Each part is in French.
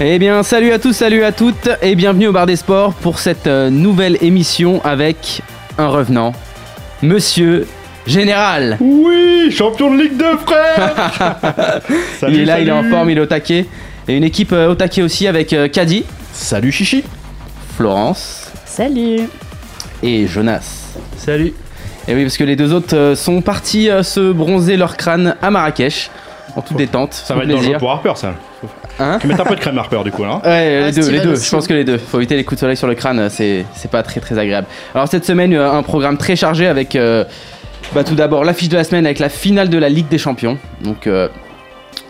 Eh bien, salut à tous, salut à toutes et bienvenue au Bar des Sports pour cette euh, nouvelle émission avec un revenant, Monsieur Général. Oui, champion de Ligue 2, frère. Il est là, il est en forme, il est au taquet. Et une équipe euh, au taquet aussi avec euh, Caddy, Salut Chichi. Florence. Salut. Et Jonas. Salut. Et oui, parce que les deux autres euh, sont partis euh, se bronzer leur crâne à Marrakech, en toute détente. Ça va être dangereux pour Harper, ça. Hein Tu mets un peu de crème Harper, du coup, là. Ouais, les Ah, deux, les. Je pense que les deux. Faut éviter les coups de soleil sur le crâne, c'est c'est pas très très agréable. Alors cette semaine, euh, un programme très chargé avec euh, bah, tout d'abord l'affiche de la semaine avec la finale de la Ligue des Champions. Donc euh,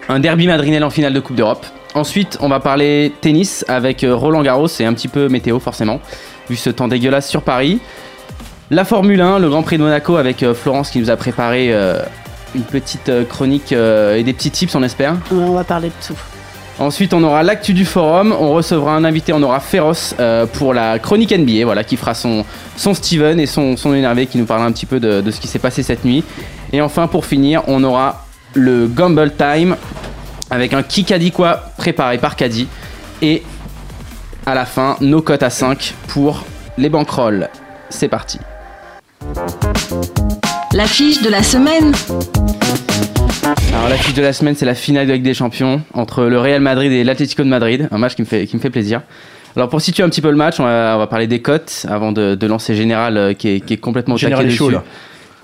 un derby madrinel en finale de Coupe d'Europe. Ensuite, on va parler tennis avec Roland Garros et un petit peu météo forcément, vu ce temps dégueulasse sur Paris. La Formule 1, le Grand Prix de Monaco avec Florence qui nous a préparé euh, une petite euh, chronique euh, et des petits tips, on espère. Ouais, On va parler de tout. Ensuite, on aura l'actu du forum. On recevra un invité, on aura Féroce euh, pour la chronique NBA, voilà, qui fera son, son Steven et son, son énervé, qui nous parlera un petit peu de, de ce qui s'est passé cette nuit. Et enfin, pour finir, on aura le Gamble Time avec un dit quoi préparé par Caddy. Et à la fin, nos cotes à 5 pour les bankrolls. C'est parti. L'affiche de la semaine. Alors l'affiche de la semaine, c'est la finale de Ligue des Champions entre le Real Madrid et l'Atlético de Madrid, un match qui me fait, qui me fait plaisir. Alors pour situer un petit peu le match, on va, on va parler des cotes avant de, de lancer Général euh, qui est, qui est complètement au Général taquet est chaud, dessus. là.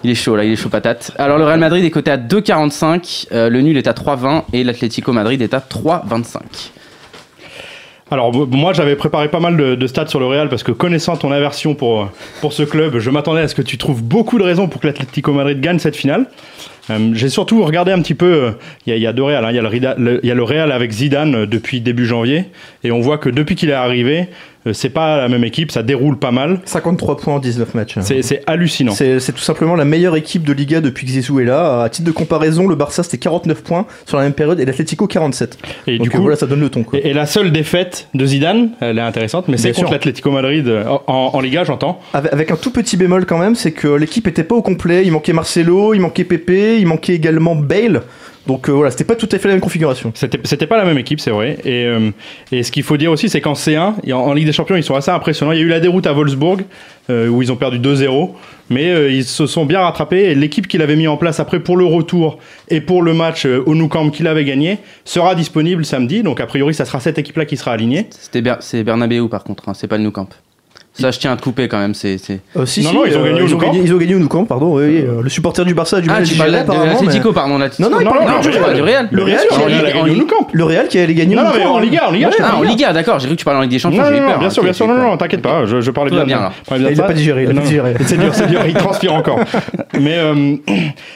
Il est chaud là, il est chaud patate. Alors le Real Madrid est coté à 2,45, euh, le nul est à 3,20 et l'Atlético Madrid est à 3,25. Alors, moi, j'avais préparé pas mal de, de stats sur le Real parce que connaissant ton aversion pour, pour ce club, je m'attendais à ce que tu trouves beaucoup de raisons pour que l'Atlético Madrid gagne cette finale. Euh, J'ai surtout regardé un petit peu. euh, Il y, a- deux Real. hein. Il y, a le Real avec Zidane euh, depuis début janvier. Et on voit que depuis qu'il est arrivé, euh, c'est pas la même équipe. Ça déroule pas mal. 53 points en 19 matchs. C'est hallucinant. C'est tout simplement la meilleure équipe de Liga depuis que Zizou est là. À titre de comparaison, le Barça c'était 49 points sur la même période et l'Atlético 47. Et Donc du euh, coup, voilà, ça donne le ton. Quoi. Et, et la seule défaite de Zidane, elle est intéressante, mais c'est contre l'Atlético Madrid euh, en, en Liga, j'entends. Avec, avec un tout petit bémol quand même, c'est que l'équipe était pas au complet. Il manquait Marcelo, il manquait Pepe, il manquait également Bale. Donc euh, voilà, c'était pas tout à fait la même configuration. C'était pas la même équipe, c'est vrai. Et, euh, et ce qu'il faut dire aussi, c'est qu'en C1, et en, en Ligue des Champions, ils sont assez impressionnants. Il y a eu la déroute à Wolfsburg, euh, où ils ont perdu 2-0. Mais euh, ils se sont bien rattrapés. Et l'équipe qu'il avait mis en place après pour le retour et pour le match euh, au Nou Camp qu'il avait gagné sera disponible samedi. Donc a priori, ça sera cette équipe-là qui sera alignée. C'était Ber- c'est Bernabeu par contre, hein, c'est pas le Nou Camp. Ça, je tiens à te couper quand même. C'est c'est- Euh, si, Non, si, non, ils ont gagné au ils, ont gagné, ils ont gagné au Nou Camp, pardon. Oui, oui, euh, le supporter du Barça du Ah, tu apparemment, mais- pardon. Non, non, il Non, parle non, du non, du Real. Le Real, qui a- gagné au Nou Camp. Le Real qui allait gagner au non, Nou mais Camp. en Liga, en Liga, Ah, en. Liga, d'accord. J'ai cru que tu parlais en Ligue des Champions. Non, non, bien Ok, sûr, bien sûr, non, non, t'inquiète pas, je, parlais bien. Il a ça. pas digéré. C'est dur, c'est dur, il transpire encore. Mais euh,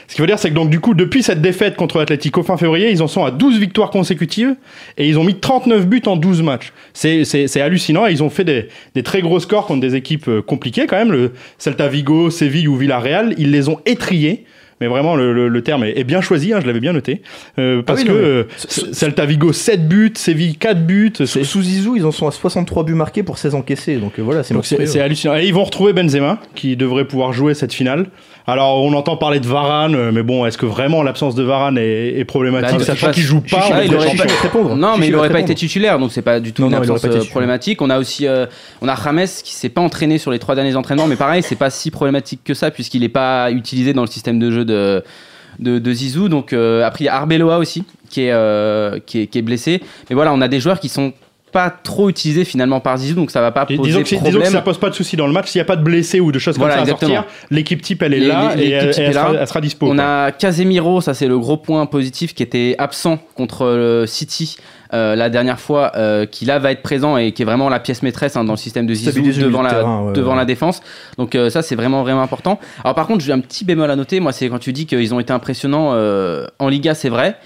ce qu'il faut dire, c'est que donc du coup, depuis cette défaite contre l'Atlético fin février, ils en sont à 12 victoires consécutives et ils ont mis 39 buts en 12 matchs. C'est, c'est, c'est hallucinant et ils ont fait des, des très gros scores contre des équipes euh, compliquées quand même, le Celta Vigo, Séville ou Villarreal. Ils les ont étriés. Mais vraiment, le, le- le terme est, est bien choisi, hein, je l'avais bien noté. Euh, parce oui, que non, euh, Celta Vigo 7 buts, Séville 4 buts. Sous Zizou, ils en sont à 63 buts marqués pour 16 encaissés. Donc euh, voilà, c'est c'est hallucinant. Et ils vont retrouver Benzema, qui devrait pouvoir jouer cette finale. Alors on entend parler de Varane, euh, mais bon, est-ce que vraiment l'absence de Varane est, est problématique, Bah, sachant qu'il joue pas Chichi, il aurait répondre. Non, mais Chichi il va aurait te pas été titulaire, donc c'est pas du tout Non, une non, absence euh, problématique. On a aussi, euh, on a James qui s'est pas entraîné sur les trois derniers entraînements, mais pareil, c'est pas si problématique que ça puisqu'il est pas utilisé dans le système de jeu de de, de Zizou. Donc euh, après il y a Arbeloa aussi qui est, euh, qui est qui est blessé. Mais voilà, on a des joueurs qui sont pas trop utilisés finalement par Zizou, donc ça va pas poser Disons que, si- disons que problème. ça pose pas de soucis dans le match. S'il n'y a pas de blessés ou de choses comme Voilà, ça à exactement. sortir, l'équipe type elle est Les- là les- et elle, elle est là. sera, elle sera dispo. On quoi. a Casemiro, ça c'est le gros point positif qui était absent contre le City euh, la dernière fois, euh, qui là va être présent et qui est vraiment la pièce maîtresse hein, dans le système de Zizou devant, la, de terrain, ouais, devant ouais. la défense. Donc euh, ça c'est vraiment vraiment important. Alors par contre j'ai un petit bémol à noter, moi c'est quand tu dis qu'ils ont été impressionnants euh, en Liga, c'est vrai.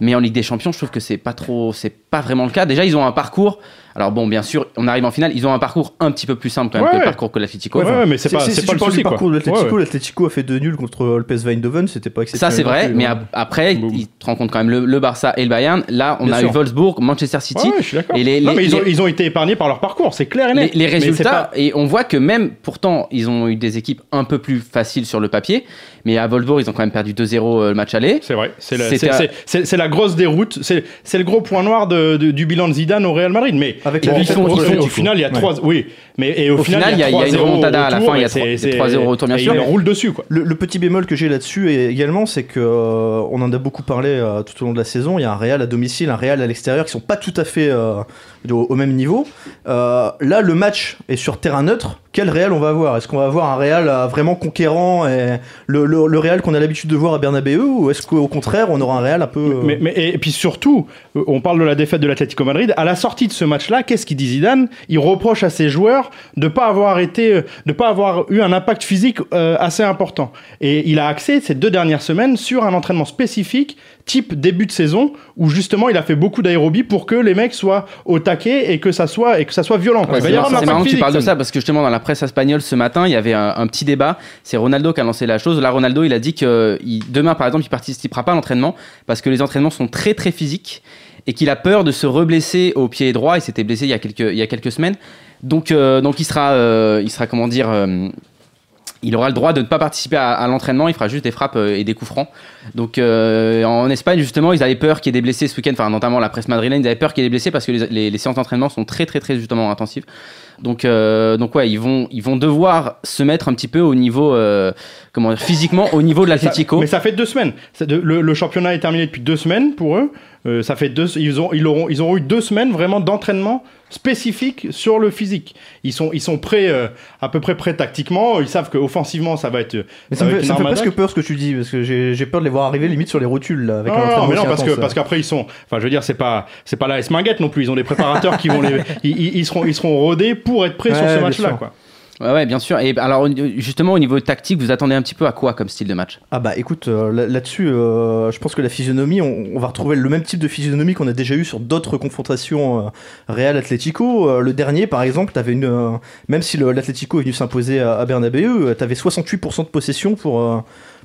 Mais en Ligue des Champions, je trouve que c'est pas trop, c'est pas vraiment le cas. Déjà, ils ont un parcours Alors bon, bien sûr, on arrive en finale. Ils ont un parcours un petit peu plus simple quand même Ouais, que le parcours que l'Atlético. Ouais, ouais, mais c'est pas, Si- c'est si pas tu le parles souci du quoi. parcours de ouais. l'Atlético a fait deux nuls contre le PSV Eindhoven, c'était pas Ça exceptionnel. c'est vrai, mais ap- après, ils te rencontrent quand même le, le Barça et le Bayern. Là, on Bien a sûr. eu Wolfsburg, Manchester City. Ouais, je suis d'accord. Et les- Non, les- mais ils ont, les- ils ont été épargnés par leur parcours, c'est clair et net. les résultats, pas- et on voit que même, pourtant, ils ont eu des équipes un peu plus faciles sur le papier, mais à Wolfsburg, ils ont quand même perdu 2-0 euh, le match aller. C'est vrai, c'est la, grosse déroute, c'est le gros point noir du bilan de Zidane au Real Madrid. Mais Avec bon, la ils ils au, final, il y a Ouais. 3 oui, mais et au, Au final, il y a- il y a une 3-0 remontada à la fin, il y a et c'est- trois- il y a c'est- 3-0 au retour, bien et sûr. Il roule dessus quoi. Le, le petit bémol que j'ai là-dessus et également, c'est que euh, on en a beaucoup parlé euh, tout au long de la saison. Il y a un Real à domicile, un Real à l'extérieur qui sont pas tout à fait euh, au, même niveau. Euh, là, le match est sur terrain neutre. Quel Real on va avoir? Est-ce qu'on va avoir un Real euh, vraiment conquérant et le, le, Real qu'on a l'habitude de voir à Bernabeu ou est-ce qu'au contraire on aura un Real un peu euh, Mais, et puis surtout, on parle de la défaite de l'Atlético Madrid. À la sortie de ce match-là, qu'est-ce qu'il dit Zidane? Il reproche à ses joueurs de pas avoir été, de pas avoir eu un impact physique assez important. Et il a axé ces deux dernières semaines sur un entraînement spécifique, type début de saison, où justement il a fait beaucoup d'aérobie pour que les mecs soient au taquet et que ça soit et que ça soit violent. Ouais, c'est marrant, que tu parles de ça. ça parce que justement dans la presse espagnole ce matin il y avait un, un petit débat. C'est Ronaldo qui a lancé la chose. Là Ronaldo il a dit que il- demain par exemple il participera pas à l'entraînement parce que les entraînements sont très très physiques et qu'il a peur de se reblesser au pied droit. Il s'était blessé il y a quelques il y a quelques semaines. Donc euh, donc il sera euh, il sera comment dire euh, il aura le droit de ne pas participer à, l'entraînement, il fera juste des frappes euh, et des coups francs. Donc euh, en Espagne, justement, ils avaient peur qu'il y ait des blessés ce week-end, enfin notamment la presse madrilène, ils avaient peur qu'il y ait des blessés parce que les séances d'entraînement sont très très très justement intensives. Donc, euh, donc ouais, ils vont, ils vont devoir se mettre un petit peu au niveau, euh, comment dire, physiquement au niveau de l'Atlético. Mais ça fait deux semaines. De- le, le championnat est terminé depuis deux semaines pour eux. Euh, ça fait deux, ils ont, ils auront, ils auront eu deux semaines vraiment d'entraînement spécifique sur le physique. Ils sont, ils sont prêts, euh, à peu près prêts tactiquement. Ils savent qu'offensivement, ça va être, Mais ça me être fait, une ça me fait armada. presque peur ce que tu dis parce que j'ai j'ai peur de les voir arriver limite sur les rotules là, avec Non, un non, mais non, parce que parce qu'après ils sont, enfin je veux dire c'est pas c'est pas la S Minguette non plus. Ils ont des préparateurs qui vont les, ils, ils- ils seront ils seront rodés pour être prêts sur ce bien match-là sûr. quoi. Ouais, ouais, bien sûr. Et alors justement au niveau tactique, vous attendez un petit peu à quoi comme style de match? Ah bah écoute, euh, là- là-dessus, euh, je pense que la physionomie, on, on va retrouver le même type de physionomie qu'on a déjà eu sur d'autres confrontations euh, Real Atlético. Euh, le dernier, par exemple, t'avais une, euh, même si l'Atlético est venu s'imposer à, à Bernabeu, t'avais 68% de possession pour euh,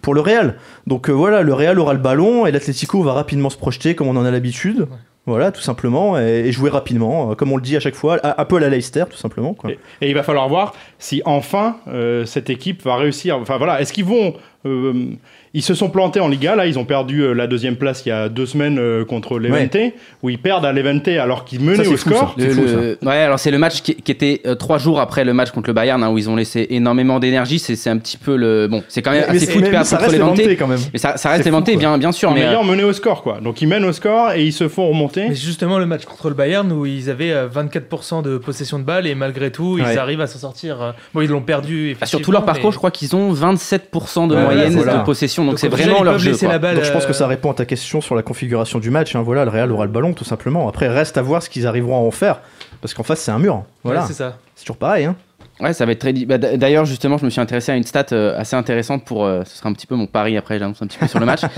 pour le Real. Donc euh, voilà, le Real aura le ballon et l'Atlético va rapidement se projeter comme on en a l'habitude. Voilà, tout simplement, et, jouer rapidement, euh, comme on le dit à chaque fois, un peu à la Leicester, tout simplement. Et il va falloir voir si enfin euh, cette équipe va réussir. Enfin voilà, est-ce qu'ils vont euh, ils se sont plantés en Liga, là ils ont perdu euh, la deuxième place il y a deux semaines euh, contre Levante, où ils perdent à Levante alors qu'ils menaient Ça, au fou, score. ça. C'est Le- fou, le- Ouais, alors c'est le match qui, qui était euh, trois jours après le match contre le Bayern, hein, où ils ont laissé énormément d'énergie. C'est c'est un petit peu le. Bon, c'est quand même Mais- assez mais- fou de perdre ça contre même. Mais ça, ça reste quoi. bien, bien sûr. Mais euh, mené au score quoi. Donc ils mènent au score et ils se font remonter. Mais justement, le match contre le Bayern où ils avaient euh, 24% de possession de balle et malgré tout, Ouais. ils arrivent à s'en sortir. Bon, ils l'ont perdu. bah, sur tout leur parcours, mais- je crois qu'ils ont 27% de moyenne de possession. Donc Donc, c'est vraiment leur jeu. quoi. la balle, Donc je pense euh, que ça répond à ta question sur la configuration du match. hein. Voilà, le Real aura le ballon tout simplement. Après, reste à voir ce qu'ils arriveront à en faire. Parce qu'en face, c'est un mur. Voilà, Ouais, c'est ça. c'est toujours pareil. Hein. Ouais, ça va être très. bah, D'ailleurs, justement, je me suis intéressé à une stat euh, assez intéressante pour. euh, ce sera un petit peu mon pari après, j'annonce un petit peu sur le match.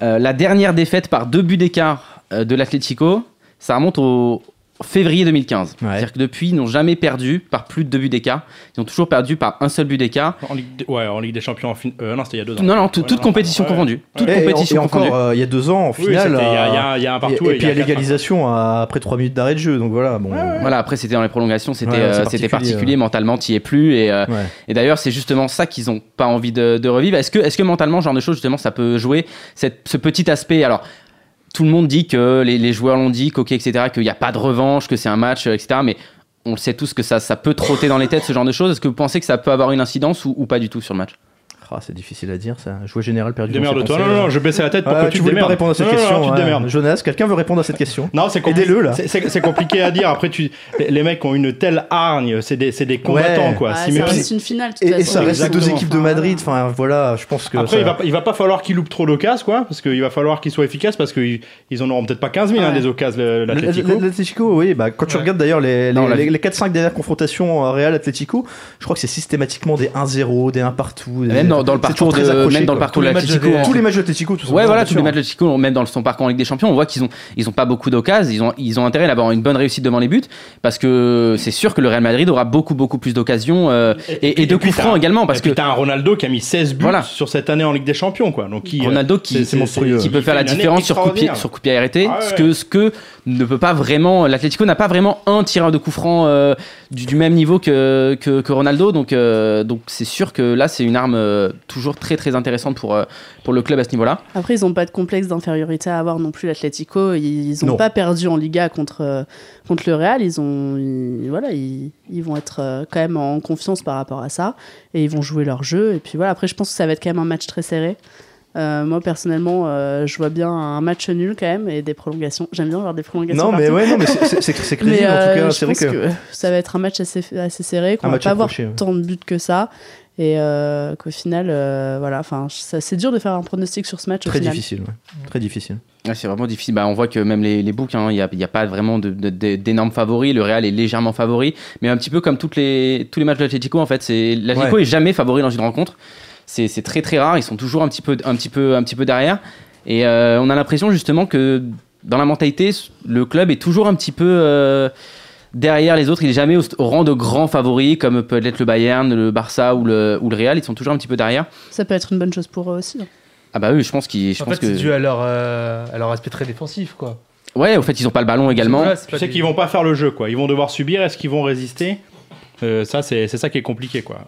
Euh, la dernière défaite par deux buts d'écart euh, de l'Atlético, ça remonte au février 2015. Ouais. C'est-à-dire que depuis, ils n'ont jamais perdu par plus de deux buts d'écart. Ils ont toujours perdu par un seul but d'écart. En Ligue, des- ouais, en Ligue des Champions. En fin- euh, non, c'était il y a deux ans. Non, non, tout- Ouais, toute non, compétition ouais. confondue. Toute Et- et, compétition et encore, euh, il y a deux ans, en finale, c'était- il y, a- euh, il y a- y un partout. et, et il puis y à a l'égalisation à- après 3 minutes d'arrêt de jeu. Donc voilà, bon. Voilà, après c'était dans les prolongations, c'était euh, particulier, particulier, mentalement, t'y es plus. Et, euh, Ouais. et d'ailleurs, c'est justement ça qu'ils ont pas envie de, de revivre. Est-ce que, est que mentalement, ce genre de choses, justement, ça peut jouer cette, ce petit aspect Alors, tout le monde dit que les, joueurs l'ont dit, qu'ok, etc., qu'il n'y a pas de revanche, que c'est un match, euh, etc. Mais on le sait tous que ça, peut trotter dans les têtes, ce genre de choses. Est-ce que vous pensez que ça peut avoir une incidence ou pas du tout sur le match? Ah, c'est difficile à dire ça. Jouer général perdu. Démerde toi. Non, non, non, je baissais la tête pour Ah, que tu tu voulais pas répondre à cette Non, non, non, question. tu te ouais. démerdes. Jonas, quelqu'un veut répondre à cette question Non, c'est compli- Aidez-le, là. c'est- compliqué à dire. Après, tu, les, les mecs ont une telle hargne. C'est des, c'est des combattants, Ouais. quoi. Si ça reste une finale. toute Et, et ça reste les deux équipes de Madrid. Enfin voilà, je pense que. Après, ça- il va, il va pas falloir qu'ils loupent trop d'occasions, quoi, parce qu'il va falloir qu'ils soient efficaces, parce qu'ils ils en auront peut-être pas 15 000 hein, Ouais. des occasions, l'Atlético. Oui, bah, quand tu regardes d'ailleurs les, Non, on l'a les, vu. les 4-5 dernières confrontations Real Atlético, je crois que c'est systématiquement des 1-0, des 1 partout. Dans, le parcours de, accroché, même dans le parcours Tous de les matchs l'Atlético. de- en- Tous les matchs de l'Atlético, tout ça. Ouais, voilà, tous les matchs de l'Atlético, même dans son parcours en Ligue des Champions, on voit qu'ils ont, ils ont pas beaucoup d'occasions, ils ont, ils ont intérêt d'avoir une bonne réussite devant les buts, parce que c'est sûr que le Real Madrid aura beaucoup, beaucoup plus d'occasions, euh, et, et de coups francs également, parce que t'as un Ronaldo qui a mis 16 buts Voilà. sur cette année en Ligue des Champions, quoi. Donc qui, euh, Ronaldo qui, c'est- c'est monstrueux. qui peut faire la différence sur coup de pied, sur coup de pied arrêté, Ah ce que ce que ne peut pas vraiment l'Atlético n'a pas vraiment un tireur de coup franc euh, du, du même niveau que, que, que Ronaldo, donc euh, donc c'est sûr que là c'est une arme euh, toujours très très intéressante pour euh, pour le club à ce niveau-là. Après, ils n'ont pas de complexe d'infériorité à avoir non plus, l'Atlético. Ils n'ont Non. pas perdu en Liga contre, euh, contre le Real. Ils, ont, ils- voilà, ils, ils vont être euh, quand même en confiance par rapport à ça. Et ils vont jouer leur jeu. Et puis voilà, après, je pense que ça va être quand même un match très serré. Euh, moi, personnellement, euh, je vois bien un match nul quand même et des prolongations. J'aime bien voir des prolongations. Non, mais ouais, non, mais c'est- c'est c'est- c'est Mais, crédible en tout cas. je C'est vrai pense que. ça va être un match assez, assez serré, qu'on Un va pas avoir ouais. tant de buts que ça. Et euh, qu'au final, euh, voilà, enfin, c'est dur de faire un pronostic sur ce match. au Très final. difficile, ouais. Très difficile. Ouais, c'est vraiment difficile. Bah, on voit que même les, les books, hein, il n'y a, il y a pas vraiment d'énormes favoris. Le Real est légèrement favori, mais un petit peu comme toutes les, tous les matchs de l'Atlético, en fait, c'est l'Atlético Ouais. est jamais favori dans une rencontre. C'est c'est très très rare. Ils sont toujours un petit peu, un petit peu, un petit peu derrière. Et euh, on a l'impression justement que dans la mentalité, le club est toujours un petit peu euh, derrière les autres. Il est jamais au, au rang de grands favoris comme peut l'être le Bayern, le Barça ou le, ou le Real. Ils sont toujours un petit peu derrière. Ça peut être une bonne chose pour eux aussi. hein. Ah bah oui, je pense qu'ils, je En pense fait, c'est que dû à leur, euh, à leur aspect très défensif, quoi. ouais, au fait, ils ont pas le ballon également. C'est Tu sais des- qu'ils vont pas faire le jeu, quoi. Ils vont devoir subir. Est-ce qu'ils vont résister? Euh, Ça, c'est c'est ça qui est compliqué, quoi.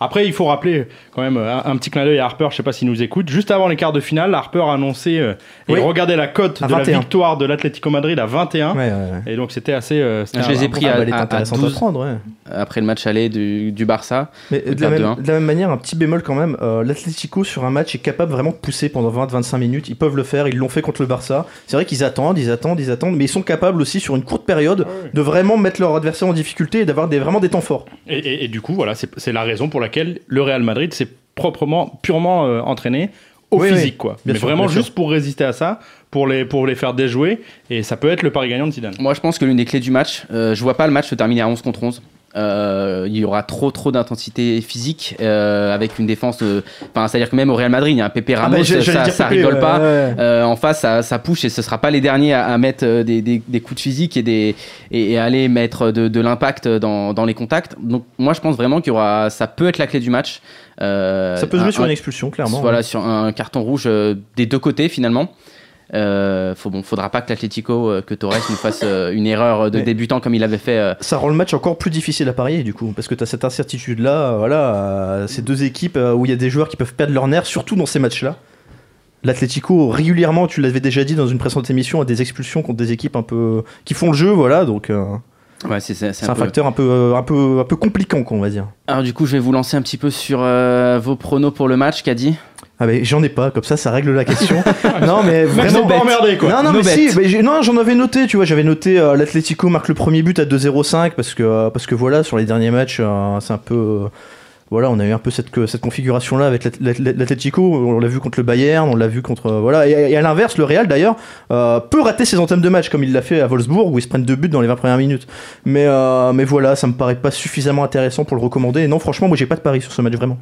Après, il faut rappeler quand même un, un petit clin d'œil à Harper. Je sais pas s'il nous écoute. Juste avant les quarts de finale, Harper a annoncé euh, et Oui. regardez la cote de la 21. victoire de l'Atlético Madrid à 21. Ouais, ouais, ouais. Et donc c'était assez. euh, c'était Je un- les ai pris Ah, à, bah, à- à intéressante à 12 prendre, ouais. après le match aller du, du Barça. Mais Le de la, même, un. de la même manière, un petit bémol quand même, euh, l'Atlético sur un match est capable vraiment de pousser pendant 20-25 minutes. Ils peuvent le faire, ils l'ont fait contre le Barça. C'est vrai qu'ils attendent, ils attendent, ils attendent, mais ils sont capables aussi sur une courte période Ah ouais. de vraiment mettre leur adversaire en difficulté et d'avoir des, vraiment des temps forts. Et, et- et du coup, voilà, c'est c'est la raison pour laquelle le Real Madrid s'est proprement, purement euh, entraîné au Oui, physique, oui. quoi. Bien Mais sûr, vraiment sûr. juste pour résister à ça, pour les, pour les faire déjouer. Et ça peut être le pari gagnant de Zidane. Moi, je pense que l'une des clés du match, euh, je vois pas le match se terminer à 11 contre 11. Euh, il y aura trop trop d'intensité physique euh, avec une défense. Enfin, c'est-à-dire que même au Real Madrid, il y a un Pepe Ramos, bah, j'allais ça, dire rigole ouais, pas. ouais. Euh, en face, ça, ça push et ce sera pas les derniers à, à mettre des, des- des coups de physique et, des, et, et aller mettre de, de l'impact dans, dans les contacts. Donc, moi, je pense vraiment qu'il y aura, ça peut être la clé du match. Ça peut jouer un- sur un- une expulsion, clairement. Voilà, sur un carton rouge des deux côtés finalement. Euh, faut, bon, faudra pas que l'Atlético, euh, que Torres nous fasse euh, une erreur de Mais- débutant comme il avait fait. Ça rend le match encore plus difficile à parier du coup, parce que tu as cette incertitude-là, euh, voilà, ces deux équipes où il y a des joueurs qui peuvent perdre leur nerf, surtout dans ces matchs-là. L'Atlético, régulièrement, tu l'avais déjà dit dans une précédente émission, a des expulsions contre des équipes un peu qui font le jeu, voilà, donc ouais, c'est, un, peu- facteur un peu, un peu, un peu compliquant, on va dire. Alors du coup, je vais vous lancer un petit peu sur vos pronos pour le match, Caddy. Ah mais j'en ai pas, comme ça, ça règle la question. non mais vraiment. pas emmerdé, quoi. Non, non, No mais bet. si, mais non, j'en avais noté, tu vois, j'avais noté euh, l'Atlético marque le premier but à 2-0-5 parce que, euh, parce que voilà, sur les derniers matchs, euh, c'est un peu. euh, voilà, on a eu un peu cette, cette configuration-là avec l'At- l'At- l'Atlético. On l'a vu contre le Bayern, on l'a vu contre. euh, voilà, et, à l'inverse, le Real d'ailleurs euh, peut rater ses entèmes de match comme il l'a fait à Wolfsburg où ils se prennent deux buts dans les 20 premières minutes. Mais, euh, mais voilà, ça me paraît pas suffisamment intéressant pour le recommander. Et non, franchement, moi j'ai pas de pari sur ce match vraiment.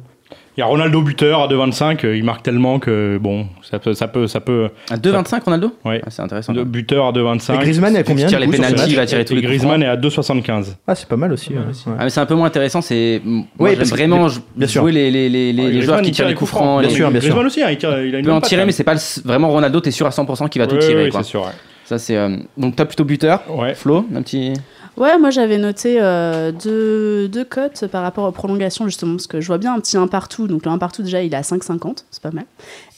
Il y a Ronaldo buteur à 2,25. euh, Il marque tellement que, bon, ça peut. Ça peut, ça peut À 2,25 Ronaldo? Ouais. Ah, C'est intéressant. de buteur à Et 2,25. Griezmann, il y a combien tire les pénaltys, il va tirer tous Et les Griezmann est à 2,75. Ah, c'est pas mal aussi. Pas mal ouais. aussi. Ouais. Ah, mais c'est un peu moins intéressant, c'est Oui, j'aime parce que- vraiment bien sûr. jouer les, les, les, les- Ouais, les Griezmann, joueurs qui il tirent les coups francs. Bien les- sûr, bien sûr. Griezmann aussi, hein, il, tire, il a Il une peut en tirer, mais c'est pas le- vraiment Ronaldo, t'es sûr à 100% qu'il va tout tirer. Ça c'est euh, donc t'as plutôt buteur. Ouais. Flo, un petit. Ouais, moi j'avais noté euh, deux, deux cotes par rapport aux prolongations, justement, parce que je vois bien un petit 1 partout. Donc le 1 partout, déjà, il est à 5,50, c'est pas mal.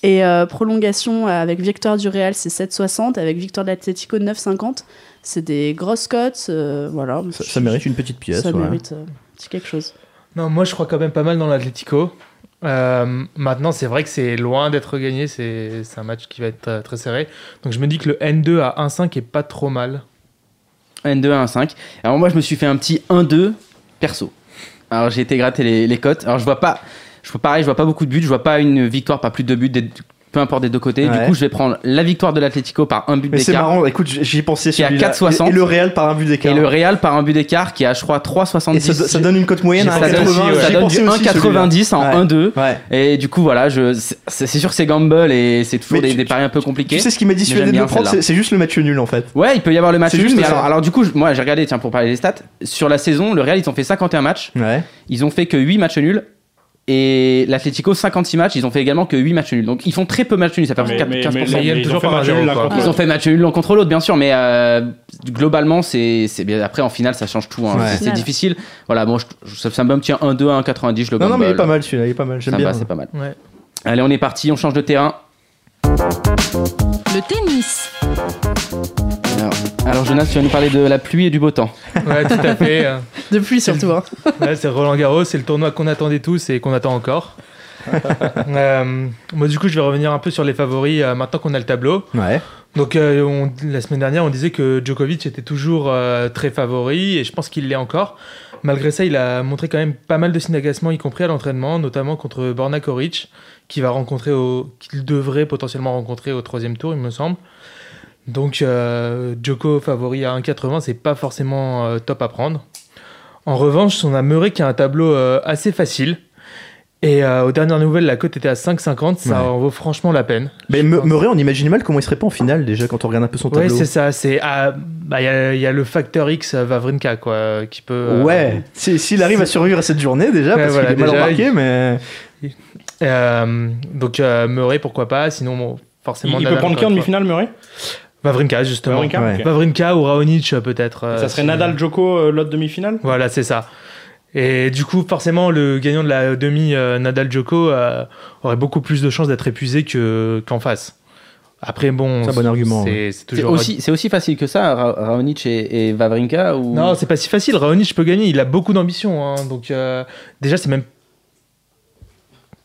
Et euh, prolongation avec victoire du Real, c'est 7,60. Avec victoire de l'Atlético, 9,50. C'est des grosses cotes. euh, voilà. Ça, ça mérite une petite pièce. Ça ouais. mérite euh, petit quelque chose. Non, moi je crois quand même pas mal dans l'Atlético. Euh, maintenant, c'est vrai que c'est loin d'être gagné. C'est c'est un match qui va être très serré. Donc je me dis que le N2 à 1,5 est pas trop mal. N2 à 1,5. Alors moi je me suis fait un petit 1-2 perso. Alors j'ai été gratter les, cotes. Alors je vois pas, je vois pareil, je vois pas beaucoup de buts, je vois pas une victoire, pas plus de buts, peu importe des deux côtés. Ouais. Du coup, je vais prendre la victoire de l'Atlético par un but Mais c'est d'écart. marrant, écoute, j'y Qui est à celui-là. 4,60. Et le Real par un but Et d'écart. le Real par un but d'écart qui est à, je crois, 3,70. Et ça, ça donne une cote moyenne à ça, donne, 1,80. ça J'y donne pensais du aussi, 1,90 en celui-là. 1-2. Ouais. Et du coup, voilà, je, c'est sûr que c'est gamble et c'est toujours Mais des, tu- des paris un peu compliqués. Tu sais ce qui m'a dissuadé de le prendre, c'est juste le match nul en fait. Ouais, il peut y avoir le match nul, mais alors, alors du coup, moi j'ai regardé, tiens, pour parler des stats, sur la saison, le Real ils ont fait 51 matchs, Ouais. ils ont fait que 8 matchs nuls, et l'Atlético 56 matchs, ils ont fait également que 8 matchs nuls. Donc ils font très peu matchs nuls, ça fait Mais, 4, mais, 15%. mais, Mais ils ont fait match nul l'un quoi. contre Ils ont l'autre. fait match nul l'un contre l'autre, bien sûr, mais euh, globalement, c'est c'est bien. Après, en finale, ça change tout. hein. Ouais. C'est- difficile. Voilà, moi, je- ça, ça me tient 1-2 à 1,90. Je le Non, non, mais il est gamble. pas mal celui-là, il est pas mal, Ça j'aime me bien. va, c'est pas mal. Ouais. Allez, on est parti, on change de terrain. Le tennis. Alors, alors, Jonas, tu vas nous parler de la pluie et du beau temps. Ouais, tout à fait. euh. Depuis surtout. Hein. Ouais, c'est Roland Garros, c'est le tournoi qu'on attendait tous et qu'on attend encore. Euh, moi, du coup, je vais revenir un peu sur les favoris euh, maintenant qu'on a le tableau. Ouais. Donc, euh, on- la semaine dernière, on disait que Djokovic était toujours euh, très favori et je pense qu'il l'est encore. Malgré ça, il a montré quand même pas mal de signes d'agacement, y compris à l'entraînement, notamment contre Borna Koric, qui va rencontrer au, qu'il devrait potentiellement rencontrer au troisième tour, il me semble. Donc, euh, Djoko favori à 1,80, c'est pas forcément euh, top à prendre. En revanche, on a Murray qui a un tableau euh, assez facile. Et euh, aux dernières nouvelles, la cote était à 5,50. Ça Ouais. en vaut franchement la peine. Mais Me- Murray, on imagine mal comment il serait pas en finale déjà quand on regarde un peu son Ouais, tableau. c'est ça. C'est ah, bah, il y, a- il y a le facteur X Vavrinka quoi, qui peut. euh, Ouais, Si- s'il arrive à survivre à cette journée déjà, Ouais, parce voilà, qu'il est mal déjà, embarqué, mais. euh, donc euh, Murray, pourquoi pas. Sinon, bon, forcément. il peut prendre qui en demi-finale, Murray. Vavrinka justement. Ouais. Vavrinka ou Raonic peut-être. euh, Ça serait si- Nadal Joko euh, l'autre demi-finale Voilà, c'est ça. Et du coup, forcément, le gagnant de la demi euh, Nadal Djoko euh, aurait beaucoup plus de chances d'être épuisé que qu'en face. Après, bon, C'est un bon argument, C'est c'est C'est toujours aussi, c'est aussi facile que ça, Ra- Raonic et, et Vavrinka ou... Non, c'est pas si facile. Raonic peut gagner. Il a beaucoup d'ambition. hein. Donc euh, déjà, c'est même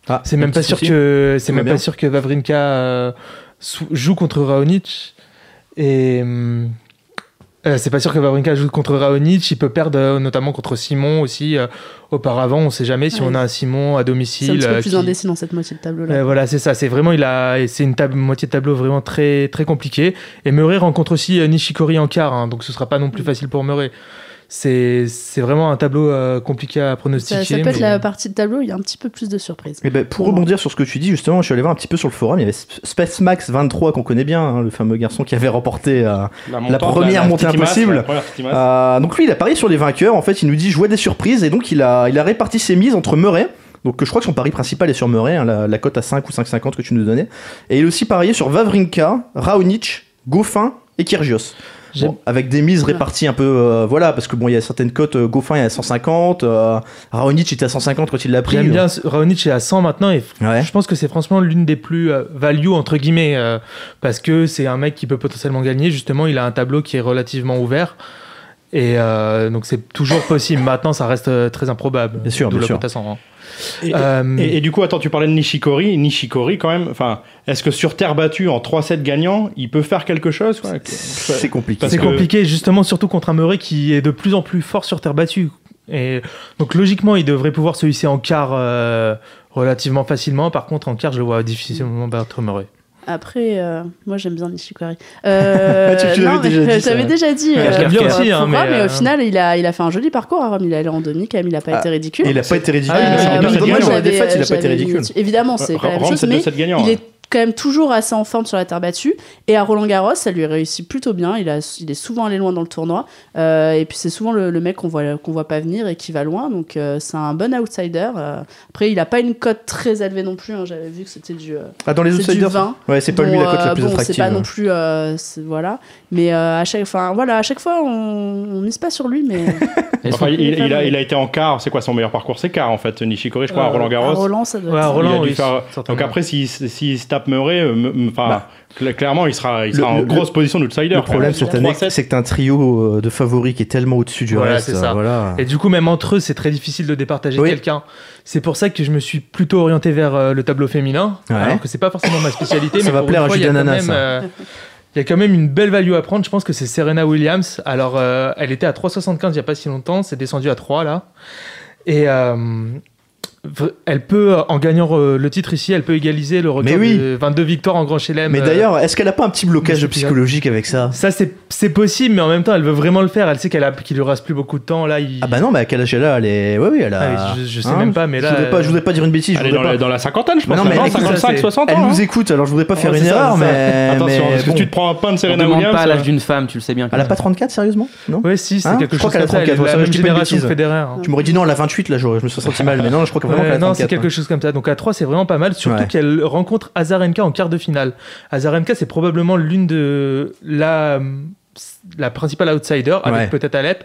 Ah, c'est même pas sûr que c'est même bien pas sûr que Vavrinka euh, sou- joue contre Raonic et hum, euh, c'est pas sûr que Vavrinka joue contre Raonic. Il peut perdre euh, notamment contre Simon aussi. euh, auparavant, on sait jamais si Ouais. on a un Simon à C'est un domicile. petit peu euh, plus qui- indécis dans cette moitié de tableau là. euh, voilà, c'est ça. C'est vraiment, il a, c'est une table, moitié de tableau vraiment très, très compliquée. Et Murray rencontre aussi euh, Nishikori en quart, hein, donc ce sera pas non plus facile pour Murray. C'est, c'est vraiment un tableau euh, compliqué à pronostiquer. ça, ça peut être la partie de tableau, il y a un petit peu plus de surprises. Eh ben, pour Pour moi. rebondir sur ce que tu dis, justement, je suis allé voir un petit peu sur le forum. Il y avait Sp- Space Max 23 qu'on connaît bien, hein, le fameux garçon qui avait remporté. euh, montante, première montée masse, impossible. la masse. euh, donc lui, il a parié sur les vainqueurs. En fait, il nous dit jouer des surprises et donc il a, il a réparti ses mises entre Murray. Donc je crois que son pari principal est sur Murray, hein, la, la cote à 5 ou 5,50 que tu nous donnais. Et il a aussi parié sur Vavrinka, Raonic, Goffin et Kyrgios. Bon, avec des mises réparties un peu, euh, voilà, parce que bon, il y a certaines cotes. euh, Goffin est à 150, euh, Raonic était à 150 quand il l'a pris. J'aime bien, ce- Raonic est à 100 maintenant et Ouais. je pense que c'est franchement l'une des plus euh, value entre guillemets euh, parce que c'est un mec qui peut potentiellement gagner. Justement, il a un tableau qui est relativement ouvert et euh, donc c'est toujours possible. Maintenant, ça reste euh, très improbable. Bien sûr, bien la sûr. cote à 100, hein. Et, Euh, et- et du coup, attends, tu parlais de Nishikori. Nishikori, quand même, enfin, est-ce que sur terre battue, en 3-7 gagnants, il peut faire quelque chose C'est compliqué. C'est que- compliqué, justement, surtout contre un Murray qui est de plus en plus fort sur terre battue. Et donc, logiquement, il devrait pouvoir se hisser en quart euh, relativement facilement. Par contre, en quart, je le vois difficilement battre Murray. Après, euh, moi j'aime bien Nishikori. Euh, Tu- tu l'avais non, mais déjà dit, ça. Déjà dit. Ouais, je l'aime bien aussi, hein, mais, mais euh, au final, il a, il a fait un joli parcours à Rome. Il est allé en demi, quand même, il a pas Ah, été ridicule. Il a pas été ridicule. Ah Euh, moi, dans la j'avais- défaite, il a pas été j'avais ridicule. Évidemment, c'est pas la même Rome, chose, mais 2-7 gagnants. il est quand même toujours assez en forme sur la terre battue. Et à Roland Garros, ça lui réussit plutôt bien. Il, a, il est souvent allé loin dans le tournoi. Euh, et puis c'est souvent le, le mec qu'on voit, qu'on voit pas venir et qui va loin. Donc euh, c'est un bon outsider. Euh, après, il a pas une cote très élevée non plus. hein. J'avais vu que c'était du, euh, Ah, dans les du outsiders 20. Ouais, c'est pas lui la cote la plus bon, attractive. C'est pas non plus, euh, voilà. Mais euh, à chaque, enfin voilà, à chaque fois, on, on mise pas sur lui, mais Enfin, il, a, il a été en quart. C'est quoi son meilleur parcours? C'est quart, en fait, Nishikori, je crois, à Roland à Garros. Roland, ça doit Ouais, être. Roland, il a dû oui, faire- certainement. Donc après, s'il s'il se tape Murray, euh, enfin, Bah. cl- clairement, il sera, il Le- en le- grosse position d'outsider. Le problème Sur cette année, 3-7, c'est que t'as un trio euh, de favoris qui est tellement au-dessus du Voilà, reste. c'est ça. Voilà. Et du coup, même entre eux, c'est très difficile de départager Oui. quelqu'un. C'est pour ça que je me suis plutôt orienté vers euh, le tableau féminin, Ouais. alors que c'est pas forcément ma spécialité. Ça mais va pour plaire une à fois, il y a Julian quand Nana, euh, Il y a quand même une belle value à prendre. Je pense que c'est Serena Williams. Alors, euh, elle était à 3,75 il y a pas si longtemps. C'est descendu à 3 là. Et, euh, elle peut, euh, en gagnant euh, le titre ici, elle peut égaliser le record Mais oui. de 22 victoires en Grand Chelem. Mais euh, d'ailleurs, est-ce qu'elle a pas un petit blocage psychologique avec ça? Ça c'est possible, mais en même temps, elle veut vraiment le faire. Elle sait qu'elle a qu'il lui reste plus beaucoup de temps. Là, il... Ah bah non, mais à quel âge elle a? Elle est. Oui, oui, elle a. Ah oui, je- je sais Hein même pas, mais là, Je voudrais pas, je voudrais pas dire une bêtise. je Elle est dans pas- la, dans la cinquantaine, je pense. non, mais écoute, 55, c'est- 60 Elle ans. nous hein. écoute, alors je voudrais pas faire Ouais, une erreur, ça. mais. Attention, mais parce que bon. tu te prends un pain de On Serena demande Williams. pas à l'âge d'une femme, tu le sais bien. Elle a pas 34, sérieusement? Non Ouais, si, c'est Hein? quelque Je crois chose qu'elle a comme ça. Elle est 34, de la ça, même je dis pas une génération que bêtise. Federer. hein. Tu m'aurais dit non, elle a 28, là, je me serais senti mal, mais non, je crois Ouais, a non, c'est 34. quelque chose comme ça. Donc à 3, c'est vraiment pas mal, surtout Ouais. qu'elle rencontre Azarenka en quart de finale. Azarenka, c'est probablement l'une de la, la principale outsider, avec peut-être Alep.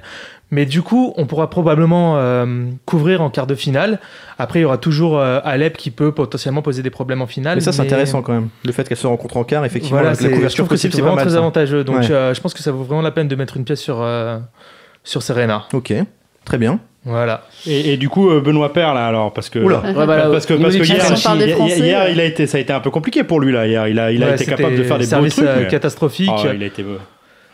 Mais du coup, on pourra probablement euh, couvrir en quart de finale. Après, il y aura toujours euh, Alep qui peut potentiellement poser des problèmes en finale. Mais ça, c'est intéressant quand même. Le fait qu'elle se rencontre en quart, effectivement, Voilà, la je couverture trouve que c'est possible, c'est pas vraiment mal. très ça. avantageux. Donc Ouais. euh, je pense que ça vaut vraiment la peine de mettre une pièce sur, euh, sur Serena. Ok, très bien. Voilà. Et, et du coup, euh, Benoît Père, là, alors, parce que. Oula. Ouais, bah, Parce que, parce que hier, il a été, ça a été un peu compliqué pour lui là. Hier, il a, il a Ouais, été capable de faire des beaux trucs. euh, mais- catastrophique. Ouais, il a été.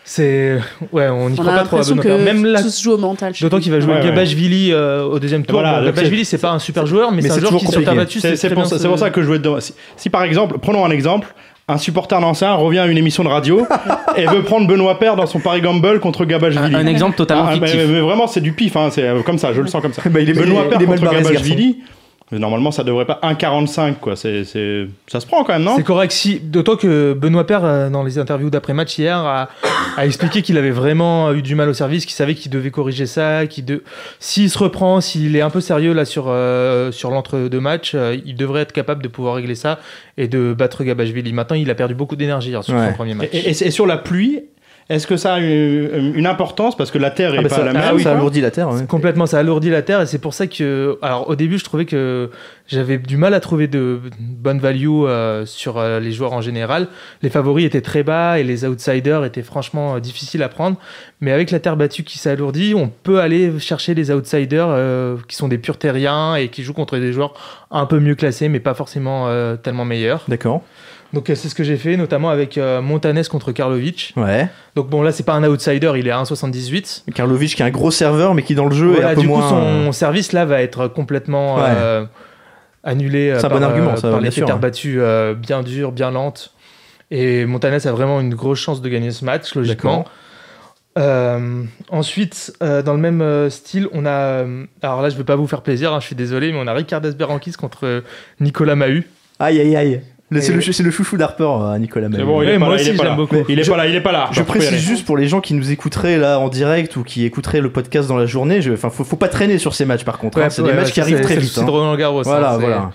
C'est ouais, on n'y croit a pas trop à Benoît que Même là, tout se joue au mental. D'autant qu'il va jouer Ouais, ouais. Gabashvili euh, au deuxième tour. Voilà, Bon, donc Gabashvili, c'est pas un super joueur, mais, Mais c'est un joueur qui sur terre battue, C'est pour, ça- que je. Si, si par exemple, prenons un exemple, un supporter d'ancien revient à une émission de radio et veut prendre Benoît Père dans son Paris Gamble contre Gabashvili. Un, un exemple totalement Ah, mais, fictif. mais vraiment, c'est du pif, hein, c'est euh, comme ça, je le sens comme ça. Bah, il est- Benoît il est- Père il est mal contre Gabashvili, mais normalement, ça devrait pas 1,45 quoi. C'est, ça se prend quand même, non? C'est correct, si, d'autant que Benoît Père, euh, dans les interviews d'après-match hier, a, a expliqué qu'il avait vraiment eu du mal au service, qu'il savait qu'il devait corriger ça, qu'il de... s'il se reprend, s'il est un peu sérieux là sur, euh, sur l'entre-deux matchs, euh, il devrait être capable de pouvoir régler ça et de battre Gabashvili. Maintenant, il a perdu beaucoup d'énergie hier sur Ouais. son premier match. Et, et- et sur la pluie, est-ce que ça a une, une importance parce que la terre est Ah, bah, pas ça, la ah même oui, ça alourdit la terre. ouais. Complètement, ça alourdit la terre et c'est pour ça que, alors au début, je trouvais que j'avais du mal à trouver de bonnes value euh, sur euh, les joueurs en général. Les favoris étaient très bas et les outsiders étaient franchement euh, difficiles à prendre. Mais avec la terre battue qui s'alourdit, on peut aller chercher les outsiders euh, qui sont des purs terriens et qui jouent contre des joueurs un peu mieux classés, mais pas forcément euh, tellement meilleurs. D'accord. Donc euh, c'est ce que j'ai fait, notamment avec euh, Montanes contre Karlovic. Ouais. Donc bon, là c'est pas un outsider, il est à 1,78. Karlovic qui est un gros serveur, mais qui dans le jeu Voilà, est un peu du moins. coup, son service là va être complètement Ouais. euh, annulé euh, C'est un par, bon argument, euh, ça, par bien les sûr. battues euh, bien dures, bien lentes. Et Montanes a vraiment une grosse chance de gagner ce match, logiquement. Euh, ensuite, euh, dans le même euh, style, on a. euh, alors là, je vais pas vous faire plaisir, hein, je suis désolé, mais on a Ricardas Berankis contre euh, Nicolas Mahut. Aïe aïe aïe. C'est le, c'est le chouchou d'Harper, euh, Nicolas C'est Mahut. bon, il Ouais, est pas moi là, il aussi, est pas j'aime là. beaucoup. Il est Je- pas là, il est pas là. Je précise aller. juste pour les gens qui nous écouteraient là en direct ou qui écouteraient le podcast dans la journée, je... enfin faut, faut pas traîner sur ces matchs par contre. hein. C'est ouais, des matchs ouais, qui ça, arrivent c'est- très c'est vite. souci de hein. Roland Garros. hein, Voilà, c'est- voilà.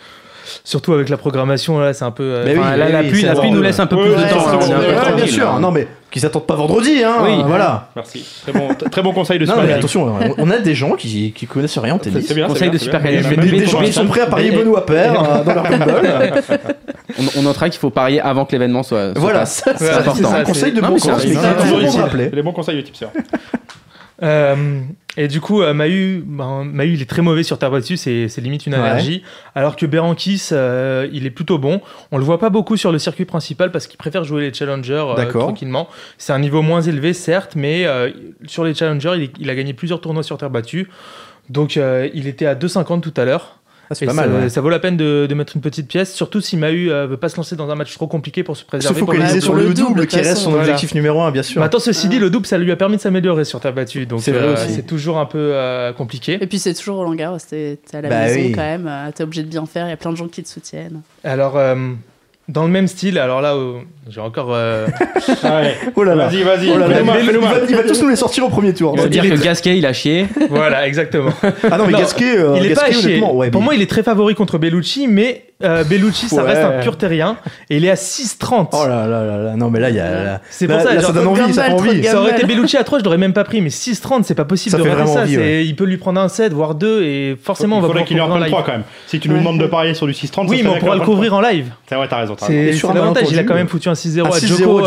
Surtout avec la programmation, là, c'est un peu. euh, Mais oui, là, oui, la oui, pluie, la pluie nous laisse un peu Ouais, plus ouais, de temps. Ouais, bien sûr. là. Non mais qui s'attendent pas vendredi, hein. Oui. Voilà. Merci. Très bon, très bon conseil de Non, mais Super attention, on- on a des gens qui, qui connaissent rien en tennis. c'est bien. Conseil de Super Des, gens qui sont prêts à parier Benoît Père euh, dans leur gamble. On, on notera qu'il faut parier avant que l'événement soit. Voilà, c'est important. c'est un ça, conseil de bon vrai. toujours. Les bons conseils de tipster. Euh, et du coup, euh, Mahu, ben, Mahu, il est très mauvais sur terre battue, c'est c'est limite une Ouais. allergie. Alors que Berankis, euh, il est plutôt bon. On le voit pas beaucoup sur le circuit principal parce qu'il préfère jouer les challengers euh, tranquillement. C'est un niveau moins élevé, certes, mais euh, sur les challengers, il, a gagné plusieurs tournois sur terre battue. Donc, euh, il était à 2,50 tout à l'heure. Ah, pas ça, mal. ouais. ça vaut la peine de, de mettre une petite pièce, surtout si Mahu euh, veut pas se lancer dans un match trop compliqué pour se Se préserver. pour focaliser sur le le double, qui reste son Voilà. objectif numéro un, bien sûr. Maintenant, ceci dit, le double, ça lui a permis de s'améliorer sur terre battue. Donc, C'est vrai euh, aussi. c'est toujours un peu euh, compliqué. Et puis c'est toujours Roland Garros, t'es t'es à la Bah maison oui. quand même, euh, t'es obligé de bien faire, il y a plein de gens qui te soutiennent. Alors, euh, dans le même style, alors là, euh, j'ai encore. euh, Ah ouais. Oh là là. Vas-y, vas-y. Oh là là, fais-le-moi, il, va, il va tous nous les sortir au premier tour. On va Donc, dire il est- que Gasquet, il a chié. voilà, exactement. Ah non, mais Non, Gasquet, euh, il est pas Gasquet, honnêtement, ouais, Pour mais- moi, il est très favori contre Bellucci, mais euh, Bellucci, ça Ouais. reste un pur terrien. Et il est à 6,30. Oh là là là là, non mais là il y a. là- C'est là- pour ça, là, genre, ça donne envie, ça fait gamble, trop de envie. Ça aurait été. Bellucci à 3, je l'aurais même pas pris, mais 6,30, c'est pas possible Ça de fait rater ça. envie, ouais. Il peut lui prendre un 7, voire 2, et forcément, on Il va faudrait pouvoir qu'il en prenne live. 3 quand même. Si tu nous demandes de parier sur du 6-30, Oui, mais on pourra le couvrir en live. C'est vrai, t'as raison. C'est sur c'est un l'avantage. Il a quand même foutu un 6-0 un à 6-0 Djoko,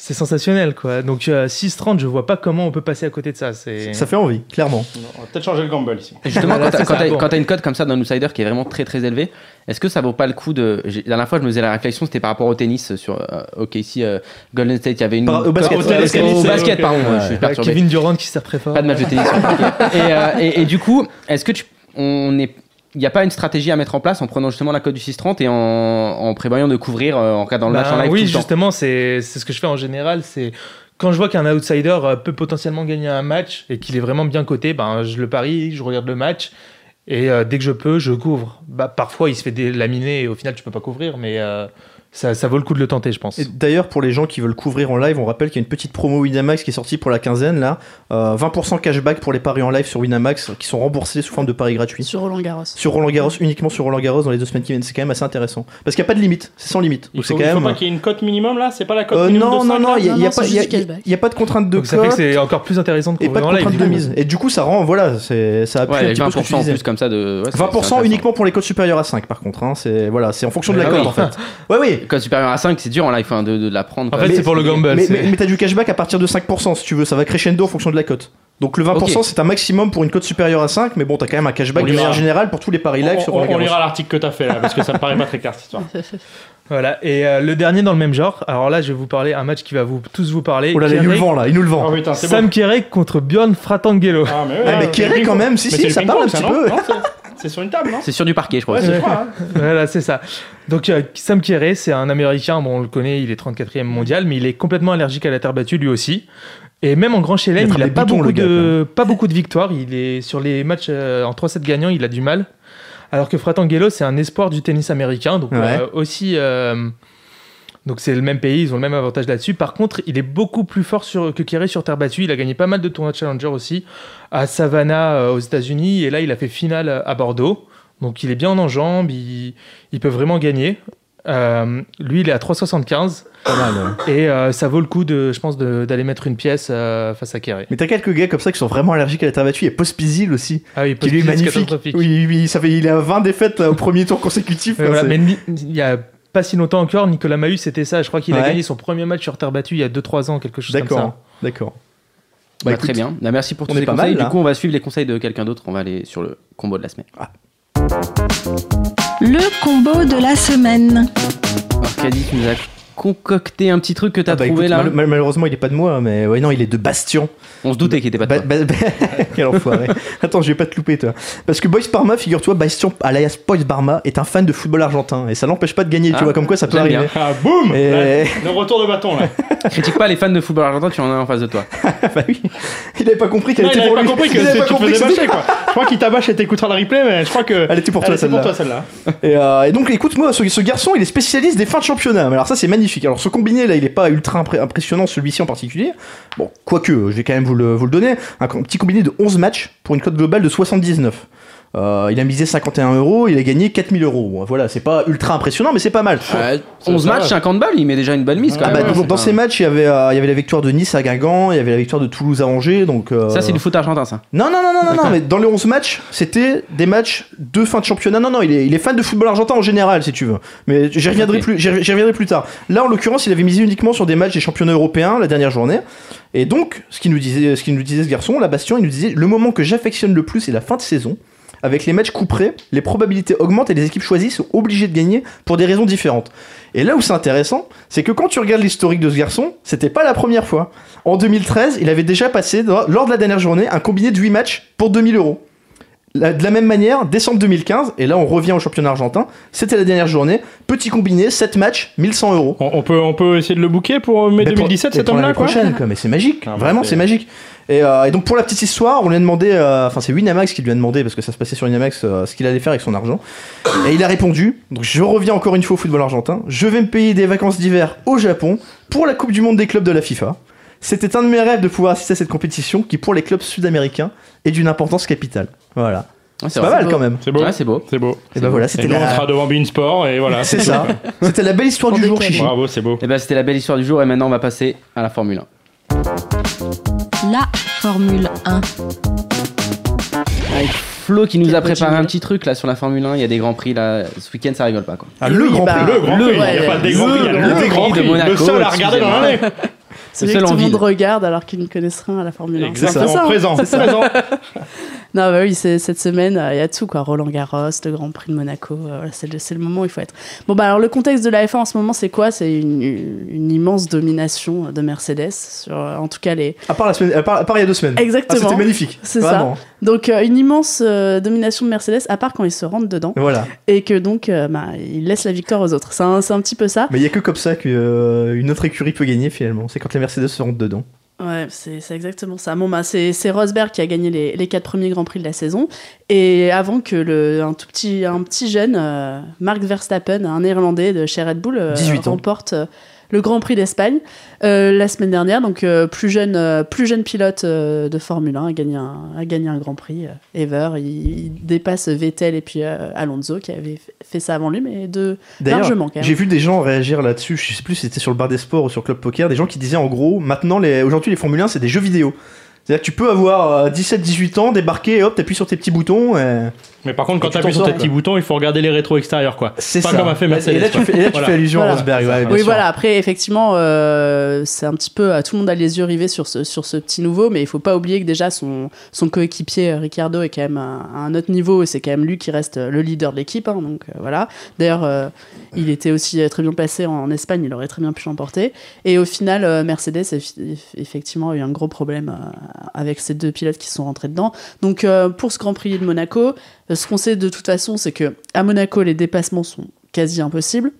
C'est sensationnel quoi. Donc euh, 6,30, je vois pas comment on peut passer à côté de ça. C'est Ça fait envie, clairement. On va peut-être changer le gamble ici. Et Justement, quand t'as- c'est quand ça, t'as bon. quand t'as une cote comme ça d'un outsider qui est vraiment très très élevée, est-ce que ça vaut pas le coup de. j'ai- La dernière fois, je me faisais la réflexion, c'était par rapport au tennis sur euh, OKC euh, Golden State. Il y avait une. Par- au basket, au, au ok. pardon. Ouais. Je suis Euh, perturbé. Kevin Durant qui sert très fort. Pas de match de tennis. ok. et, euh, et, et du coup, est-ce que tu. On est. Il n'y a pas une stratégie à mettre en place en prenant justement la cote du 6-30 et en, en prévoyant de couvrir euh, en cas dans le Bah, match en live oui, tout le temps justement, c'est ce que je fais en général. C'est quand je vois qu'un outsider euh, peut potentiellement gagner un match et qu'il est vraiment bien coté, ben je le parie, je regarde le match et euh, dès que je peux, je couvre. Bah, parfois, il se fait dé- laminer et au final, tu peux pas couvrir, mais euh, ça, ça vaut le coup de le tenter, je pense. Et d'ailleurs, pour les gens qui veulent couvrir en live, on rappelle qu'il y a une petite promo Winamax qui est sortie pour la quinzaine là. Euh, 20% cashback pour les paris en live sur Winamax qui sont remboursés sous forme de paris gratuits. Sur Roland Garros. Sur Roland Garros, uniquement sur Roland Garros dans les deux semaines qui viennent, c'est quand même assez intéressant. Parce qu'il n'y a pas de limite, c'est sans limite. Il faut, il faut même. pas qu'il y ait une cote minimum là? C'est pas la cote Euh, minimum non, de non, 5, non, il n'y a, pas a- de contrainte de Donc ça fait que cote c'est encore plus intéressant de et pas couvrir de en live. de mise. Et du coup, ça rend, voilà, c'est- ça appuie Ouais, un petit peu ce que tu 20% en disais. plus comme ça de. ouais, c'est- c'est 20% intéressant. uniquement pour les codes supérieurs à 5 par contre. Hein. C'est voilà, c'est en fonction de la Ah cote en fait. Ouais, oui. Code supérieur à 5, c'est dur en live hein, de, de la prendre. En fait, c'est pour le gamble. Mais, mais, mais t'as du cashback à partir de 5% si tu veux, ça va crescendo en fonction de la cote. Donc le 20% Ok. c'est un maximum pour une cote supérieure à 5, mais bon, t'as quand même un cashback On de lira. manière générale pour tous les paris live On, sur on- on lira l'article que t'as fait là, parce que ça me paraît pas très clair cette histoire. Voilà. Et euh, le dernier dans le même genre. Alors là, je vais vous parler un match qui va vous tous vous parler. Oh là là, il nous le Kerek- vend là, il nous le vend. Oh putain, c'est Sam bon. Kerek contre Bjorn Fratangelo. Ah, mais, ouais, Ah, mais c'est Kerry, le quand même, si, Mais si, c'est le ça parle un ping-pong, petit non peu. Non, c'est- C'est sur une table, non C'est sur du parquet, je crois. Ouais, c'est quoi, hein. voilà, c'est ça. Donc euh, Sam Kerr, c'est un Américain, bon, on le connaît, il est 34e mondial, mais il est complètement allergique à la terre battue lui aussi. Et même en grand Il chelem, attrape il a pas boutons, beaucoup, gars, de, pas beaucoup de victoires. Il est sur les matchs euh, en 3-7 gagnants, il a du mal. Alors que Fratangelo, c'est un espoir du tennis américain, donc Ouais. euh, aussi. Donc c'est le même pays, ils ont le même avantage là-dessus. Par contre, il est beaucoup plus fort sur, que Kerry sur terre battue. Il a gagné pas mal de tournois de Challenger aussi à Savannah euh, aux États-Unis et là il a fait finale à Bordeaux. Donc il est bien en enjambe, il, il peut vraiment gagner. Euh, lui il est à 3,75 Pas mal, et euh, ça vaut le coup de, je pense, d'aller mettre une pièce euh, face à Kerry. Mais t'as quelques gars comme ça qui sont vraiment allergiques à la terre battue. Il y a Pospisil aussi, Ah oui, qui lui est Pospisil, magnifique. Oui, oui, ça fait, il a 20 défaites au premier tour consécutif. Mais voilà, il y a pas si longtemps encore, Nicolas Mahut, c'était ça. Je crois qu'il a gagné son premier match sur terre battue il y a 2-3 ans, quelque chose comme ça. D'accord, d'accord. Bah, écoute, très bien. Bah, merci pour tous les conseils. mal, du coup, on va suivre les conseils de quelqu'un d'autre. On va aller sur le combo de la semaine. Le combo de la semaine. Tu nous as concocté un petit truc que t'as Ah bah, trouvé écoute, là. mal- mal- malheureusement, il est pas de moi, mais ouais, non, il est de Bastion. On se doutait qu'il était pas de toi. ba- ba- Quel enfoiré. Attends, je vais pas te louper, toi. Parce que Boys Parma, figure-toi, Bastion, alias Boys Parma, est un fan de football argentin. Et ça l'empêche pas de gagner, tu Ah, vois, comme quoi ça peut bien. arriver. Ah, boum Et- Le retour de bâton là. Critique pas les fans de football argentin, tu en as un en face de toi. bah oui. Il avait pas compris qu'elle Non, il était avait pour pas lui. compris que Il avait c'est- pas tu te compris que faisais c'était- bâcher quoi. Je crois qu'il t'a bâché et t'écoutera le replay, mais je crois que. Elle était pour toi, Elle était pour celle-là. toi celle-là. Et, euh, donc, écoute-moi, ce, ce garçon, il est spécialiste des fins de championnat. Alors, ça, c'est magnifique. Alors, ce combiné, là, il est pas ultra impressionnant, celui-ci en particulier. Bon, quoique, je vais quand même vous le, vous le donner. Un petit combiné de 11 matchs pour une cote globale de 79. Euh, il a misé 51 euros, il a gagné 4000 euros. Voilà, c'est pas ultra impressionnant, mais c'est pas mal. Euh, 11 ça matchs, va. 50 balles, il met déjà une bonne mise quand Ah même. bah, dans, c'est dans pas- ces matchs, il y, avait, euh, il y avait la victoire de Nice à Guingamp, il y avait la victoire de Toulouse à Angers. Donc, euh, Ça, c'est du foot argentin, ça. Non, non, non, non, non, mais dans les 11 matchs, c'était des matchs de fin de championnat. Non, non, il est, il est fan de football argentin en général, si tu veux. Mais j'y reviendrai, plus, j'y j'y reviendrai plus tard. Là, en l'occurrence, il avait misé uniquement sur des matchs des championnats européens la dernière journée. Et donc, ce qu'il nous disait, ce qu'il nous disait ce garçon, la Bastion, il nous disait le moment que j'affectionne le plus, c'est la fin de saison. Avec les matchs couperés, les probabilités augmentent et les équipes choisies sont obligées de gagner pour des raisons différentes. Et là où c'est intéressant, c'est que quand tu regardes l'historique de ce garçon, c'était pas la première fois. En 2013, il avait déjà passé, lors de la dernière journée, un combiné de 8 matchs pour 2000 euros. De la même manière, décembre 2015, et là on revient au championnat argentin, c'était la dernière journée, petit combiné, 7 matchs, 1100 euros. On, on peut, on peut essayer de le booker pour mai Mais pour- 2017 et cet homme-là quoi. prochaine, quoi. Mais c'est magique, Ah, vraiment c'est magique. Et, euh, et donc pour la petite histoire, on lui a demandé, euh, enfin c'est Winamax qui lui a demandé, parce que ça se passait sur Winamax, euh, ce qu'il allait faire avec son argent. Et il a répondu, donc je reviens encore une fois au football argentin, je vais me payer des vacances d'hiver au Japon pour la Coupe du Monde des clubs de la FIFA. C'était un de mes rêves de pouvoir assister à cette compétition qui pour les clubs sud-américains est d'une importance capitale. Voilà. Ouais, C'est pas mal quand même. C'est beau. Ouais, c'est beau. C'est beau. Et ben voilà, c'était on la... sera devant Beansport et voilà. C'est ça. C'était la belle histoire du jour. Chichi. Bravo, c'est beau. Et ben, c'était la belle histoire du jour et maintenant on va passer à la Formule 1. La Formule 1. Avec Flo qui nous a préparé un petit truc là sur la Formule 1, il y a des grands prix là. Ce week-end ça rigole pas quoi. Ah, le Oui, Grand bah, Prix. Le Grand Le- Prix, il n'y a ouais, pas des le- grands prix, il y a le le Grand Prix de Monaco, le seul à regarder dans l'année. Seul que tout le monde regarde alors qu'ils ne connaissent rien à la Formule 1. C'est un peu Exactement, ça, présent. C'est ça. présent. Non, bah oui, c'est- cette semaine, euh, il y a tout, quoi. Roland Garros, le Grand Prix de Monaco, euh, c'est le, c'est le moment où il faut être. Bon, bah alors, le contexte de la F1 en ce moment, c'est quoi? C'est une, une immense domination de Mercedes, sur, euh, en tout cas, les. À part, la semaine, à part, à part il y a deux semaines. Ah, Exactement. C'était magnifique. C'est Vraiment. Donc, euh, une immense euh, domination de Mercedes, à part quand ils se rentrent dedans, Voilà. et que donc, euh, bah, ils laissent la victoire aux autres. C'est un, c'est un petit peu ça. Mais il y a que comme ça qu'une autre écurie peut gagner finalement. C'est quand les Mercedes se rentrent dedans. Ouais, c'est c'est exactement ça. Bon, bah, c'est c'est Rosberg qui a gagné les, les quatre premiers Grands Prix de la saison. Et avant que le, un tout petit, un petit jeune, euh, Mark Verstappen, un Néerlandais de chez Red Bull, euh, 18 ans. remporte euh, le Grand Prix d'Espagne euh, la semaine dernière. Donc, euh, plus, jeune, euh, plus jeune pilote de Formule 1 a gagné un, a gagné un Grand Prix ever. Il, il dépasse Vettel et puis Alonso qui avait fait ça avant lui, mais de largement j'ai vu des gens réagir là-dessus. Je sais plus si c'était sur le bar des sports ou sur Club Poker. Des gens qui disaient en gros, maintenant, les, aujourd'hui, les Formule 1, c'est des jeux vidéo. C'est-à-dire que tu peux avoir 17-18 ans, débarquer, et hop, t'appuies sur tes petits boutons. Et... Mais par contre, quand tu t'appuies t'en sur tes petits boutons, il faut regarder les rétros extérieurs, quoi. C'est Pas ça. comme a fait Mercedes, Et là, tu fais, et là, tu Voilà. fais allusion Voilà. à Rosberg. ouais, Oui, sûr. voilà. Après, effectivement, euh, c'est un petit peu. Tout le monde a les yeux rivés sur ce, sur ce petit nouveau, mais il faut pas oublier que déjà son, son coéquipier euh, Ricardo est quand même à, à un autre niveau et c'est quand même lui qui reste euh, le leader de l'équipe. hein, donc euh, voilà. D'ailleurs, euh, il était aussi très bien placé en, en Espagne, il aurait très bien pu l'emporter. Et au final, euh, Mercedes effectivement a eu un gros problème euh, avec ces deux pilotes qui sont rentrés dedans. Donc euh, pour ce Grand Prix de Monaco, ce qu'on sait de toute façon, c'est que à Monaco, les dépassements sont quasi impossibles.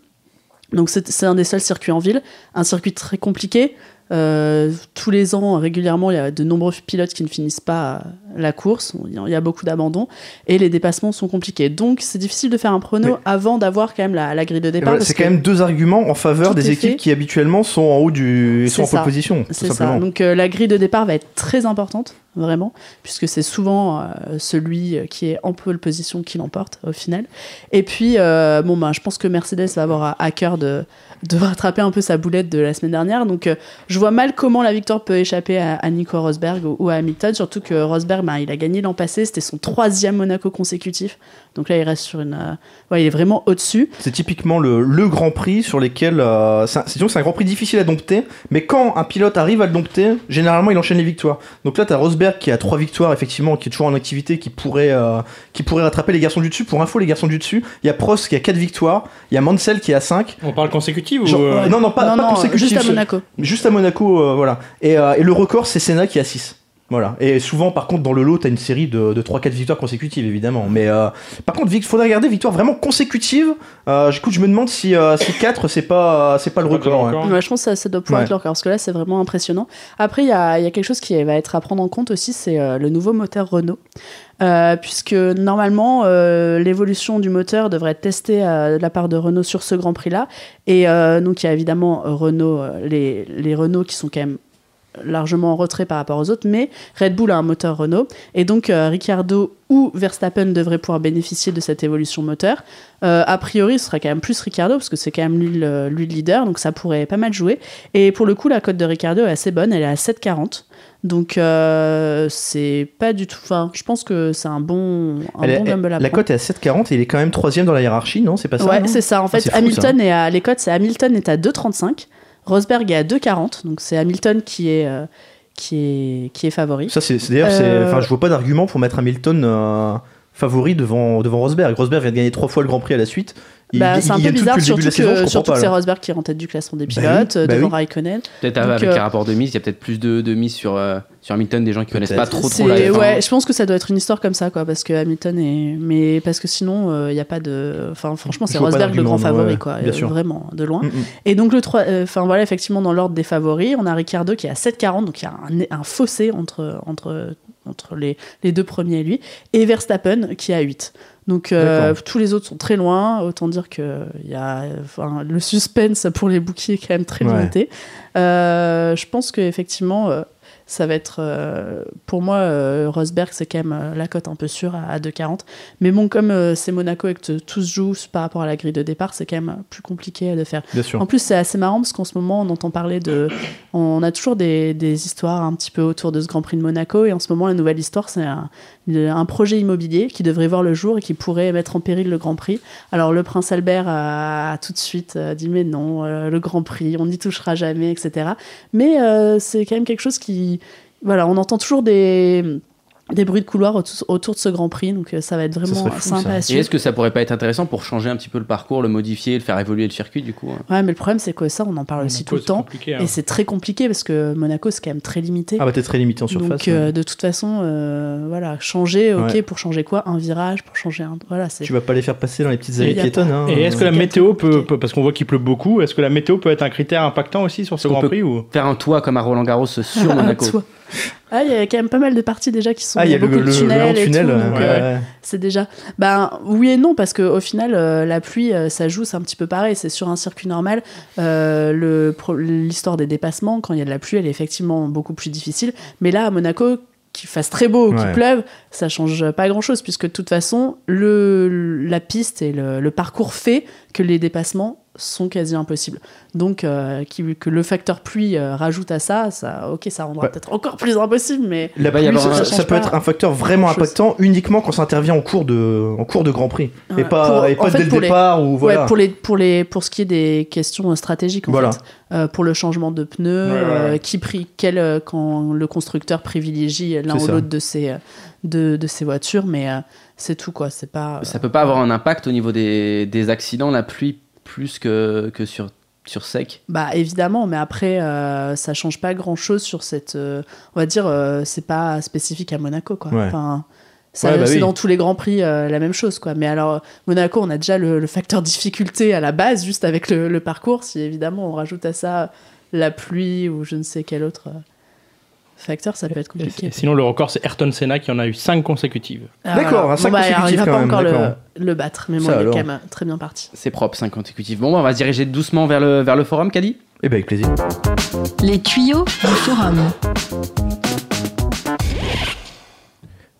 Donc c'est c'est un des seuls circuits en ville, un circuit très compliqué. Euh, tous les ans, régulièrement, il y a de nombreux pilotes qui ne finissent pas la course. Il y a- beaucoup d'abandons et les dépassements sont compliqués. Donc c'est difficile de faire un prono avant d'avoir quand même la, la grille de départ. voilà, parce c'est quand même deux arguments en faveur des équipes fait. qui habituellement sont en haut du. Sont en pole position. C'est ça. Donc euh, la grille de départ va être très importante, vraiment, puisque c'est souvent euh, celui qui est en pole position qui l'emporte au final. Et puis, bon, ben, je pense que Mercedes va avoir à, à cœur de, de rattraper un peu sa boulette de la semaine dernière. Donc, euh, je vois mal comment la victoire peut échapper à, à Nico Rosberg ou, ou à Hamilton, surtout que Rosberg, ben, il a gagné l'an passé, c'était son troisième Monaco consécutif. Donc là, il reste sur une. euh, ouais, il est vraiment au-dessus. C'est typiquement le, le Grand Prix sur lesquels. euh, c'est un- Grand Prix difficile à dompter, mais quand un pilote arrive à le dompter, généralement il enchaîne les victoires. Donc là, tu as Rosberg qui a trois victoires, effectivement, qui est toujours en activité, qui pourrait, euh, qui pourrait rattraper les garçons du dessus. Pour info, les garçons du dessus, il y a Prost qui a quatre victoires, il y a Mansell qui a 5. On parle consécutive ou. Genre, euh, Non, non, pas, non, pas non, consécutif, juste à Monaco. Juste à Monaco, euh, voilà. Et, euh, et le record, c'est Senna qui a 6. Voilà. Et souvent, par contre, dans le lot, t'as une série de, de 3-4 victoires consécutives, évidemment. Mais euh, par contre, il faudrait regarder victoire vraiment consécutive. Euh, écoute, je me demande si, euh, si 4, c'est pas, c'est pas le record. Ouais, je pense que ça, ça doit pouvoir Ouais. être le record, parce que là, c'est vraiment impressionnant. Après, il y a, il y a quelque chose qui va être à prendre en compte aussi, c'est euh, le nouveau moteur Renault. Euh, puisque normalement, euh, l'évolution du moteur devrait être testée euh, de la part de Renault sur ce Grand Prix-là. Et euh, donc, il y a évidemment Renault, les, les Renault qui sont quand même largement en retrait par rapport aux autres, mais Red Bull a un moteur Renault, et donc euh, Ricciardo ou Verstappen devraient pouvoir bénéficier de cette évolution moteur. Euh, a priori, ce sera quand même plus Ricciardo, parce que c'est quand même lui le, lui le leader, donc ça pourrait pas mal jouer. Et pour le coup, la cote de Ricciardo est assez bonne, elle est à 7,40. Donc euh, c'est pas du tout... Enfin, je pense que c'est un bon, un Elle est- bon gamble à la prendre. cote est à 7,40 et il est quand même troisième dans la hiérarchie, non? C'est pas ça Ouais, c'est ça. En Ah, fait, fou, Hamilton est à les cotes, c'est Hamilton est à 2,35, Rosberg est à 2,40, donc c'est Hamilton qui est euh, qui est qui est favori. Ça, c'est d'ailleurs, Euh, enfin, je vois pas d'argument pour mettre Hamilton euh, favori devant, devant Rosberg. Rosberg vient de gagner trois fois le Grand Prix à la suite. Bah, c'est un peu bizarre, surtout saison, que, comprends surtout pas, que c'est. Rosberg qui est en tête du classement des Bah pilotes, oui, euh, bah devant oui. Raikkonen. Peut-être Donc, avec euh, un rapport de mise, il y a peut-être plus de, de mise sur, euh, sur Hamilton, des gens qui connaissent pas trop trop la F1. ouais, je pense que ça doit être une histoire comme ça, quoi, parce que Hamilton est, mais parce que sinon, il n'y a pas de, enfin, franchement, c'est Rosberg le grand favori, ouais, quoi, bien euh, sûr. vraiment de loin. Mm, mm. Et donc le 3, enfin voilà, effectivement, dans l'ordre des favoris, on a Ricciardo qui est à 7,40, donc il y a un, un fossé entre, entre, entre les, les deux premiers et lui, et Verstappen qui à 8. Donc euh, tous les autres sont très loin, autant dire que y a, enfin, le suspense pour les bouquiers est quand même très Ouais. limité. Euh, je pense qu'effectivement, ça va être euh, pour moi euh, Rosberg c'est quand même euh, la cote un peu sûre à, à 2,40 mais bon comme c'est Monaco et que tout se joue par rapport à la grille de départ c'est quand même plus compliqué de faire. Bien sûr. en plus c'est assez marrant parce qu'en ce moment on entend parler de on a toujours des, des histoires un petit peu autour de ce Grand Prix de Monaco et en ce moment la nouvelle histoire c'est un, un projet immobilier qui devrait voir le jour et qui pourrait mettre en péril le Grand Prix. Alors le prince Albert a, a tout de suite dit mais non le Grand Prix on n'y touchera jamais etc mais c'est quand même quelque chose qui voilà on entend toujours des des bruits de couloir autour, autour de ce Grand Prix donc euh, ça va être vraiment fou, sympa ça. à Et est-ce que ça pourrait pas être intéressant pour changer un petit peu le parcours, le modifier, le faire évoluer le circuit du coup hein ouais mais le problème c'est que ça on en parle aussi tout le temps hein. et c'est très compliqué parce que Monaco c'est quand même très limité Ah bah t'es très limité en surface. Donc euh, de toute façon, euh, voilà, changer, ok, Ouais. pour changer quoi? Un virage, pour changer un, voilà, c'est. Tu vas pas les faire passer dans les petites Et allées piétonnes. hein. Et est-ce que la météo peut, peut- parce qu'on voit qu'il pleut beaucoup, est-ce que la météo peut être un critère impactant aussi sur ce Grand Prix ou? Faire un toit comme à Roland Garros sur Monaco? Ah, il y a quand même pas mal de parties déjà qui sont. Ah, il y a le, le, le tunnel. ouais, euh. C'est déjà. Ben oui et non parce que au final, euh, la pluie, euh, ça joue, c'est un petit peu pareil. C'est sur un circuit normal. L'histoire des dépassements, quand il y a de la pluie, elle est effectivement beaucoup plus difficile. Mais là, à Monaco, qu'il fasse très beau ou qu'il Ouais. pleuve, ça change pas grand chose puisque de toute façon, le, la piste et le, le parcours fait que les dépassements sont quasi impossibles. Donc, euh, qui- que le facteur pluie euh, rajoute à ça, ça, ok, ça rendra Ouais. peut-être encore plus impossible, mais avoir ça, peut être un facteur vraiment impactant uniquement quand ça intervient en cours de, en cours de Grand Prix. et pas, pour- et pas fait, dès le les- départ ou voilà. Ouais, pour, les, pour, les, pour ce qui est des questions euh, stratégiques, en Voilà. fait. Euh, pour le changement de pneus, Ouais, ouais, ouais. euh, qui prie, quel, euh, quand le constructeur privilégie l'un ou l'autre de ses, de, de ses voitures, mais euh, c'est tout, quoi. C'est pas. euh, Ça peut pas avoir un impact au niveau des, des accidents, la pluie plus que, que sur, sur sec. Bah évidemment, mais après, euh, ça change pas grand chose sur cette. euh, on va dire, euh, c'est pas spécifique à Monaco, quoi. Ouais. Enfin, ça, Ouais, bah c'est oui. dans tous les grands prix euh, la même chose, quoi. Mais alors, Monaco, on a déjà le, le facteur difficulté à la base, juste avec le, le parcours. Si évidemment on rajoute à ça la pluie ou je ne sais quel autre euh, facteur, ça peut être Et- compliqué. et Sinon, le record, c'est Ayrton Senna qui en a eu 5 consécutives. Ah, D'accord, voilà. à cinq Bon, bah, alors, il va pas même, encore le, battre, mais bon, Ça, il est quand même très bien parti. C'est propre, 5 consécutifs. Bon, bah, on va se diriger doucement vers le, vers le forum, Caddy. Eh ben avec plaisir. Les tuyaux du forum.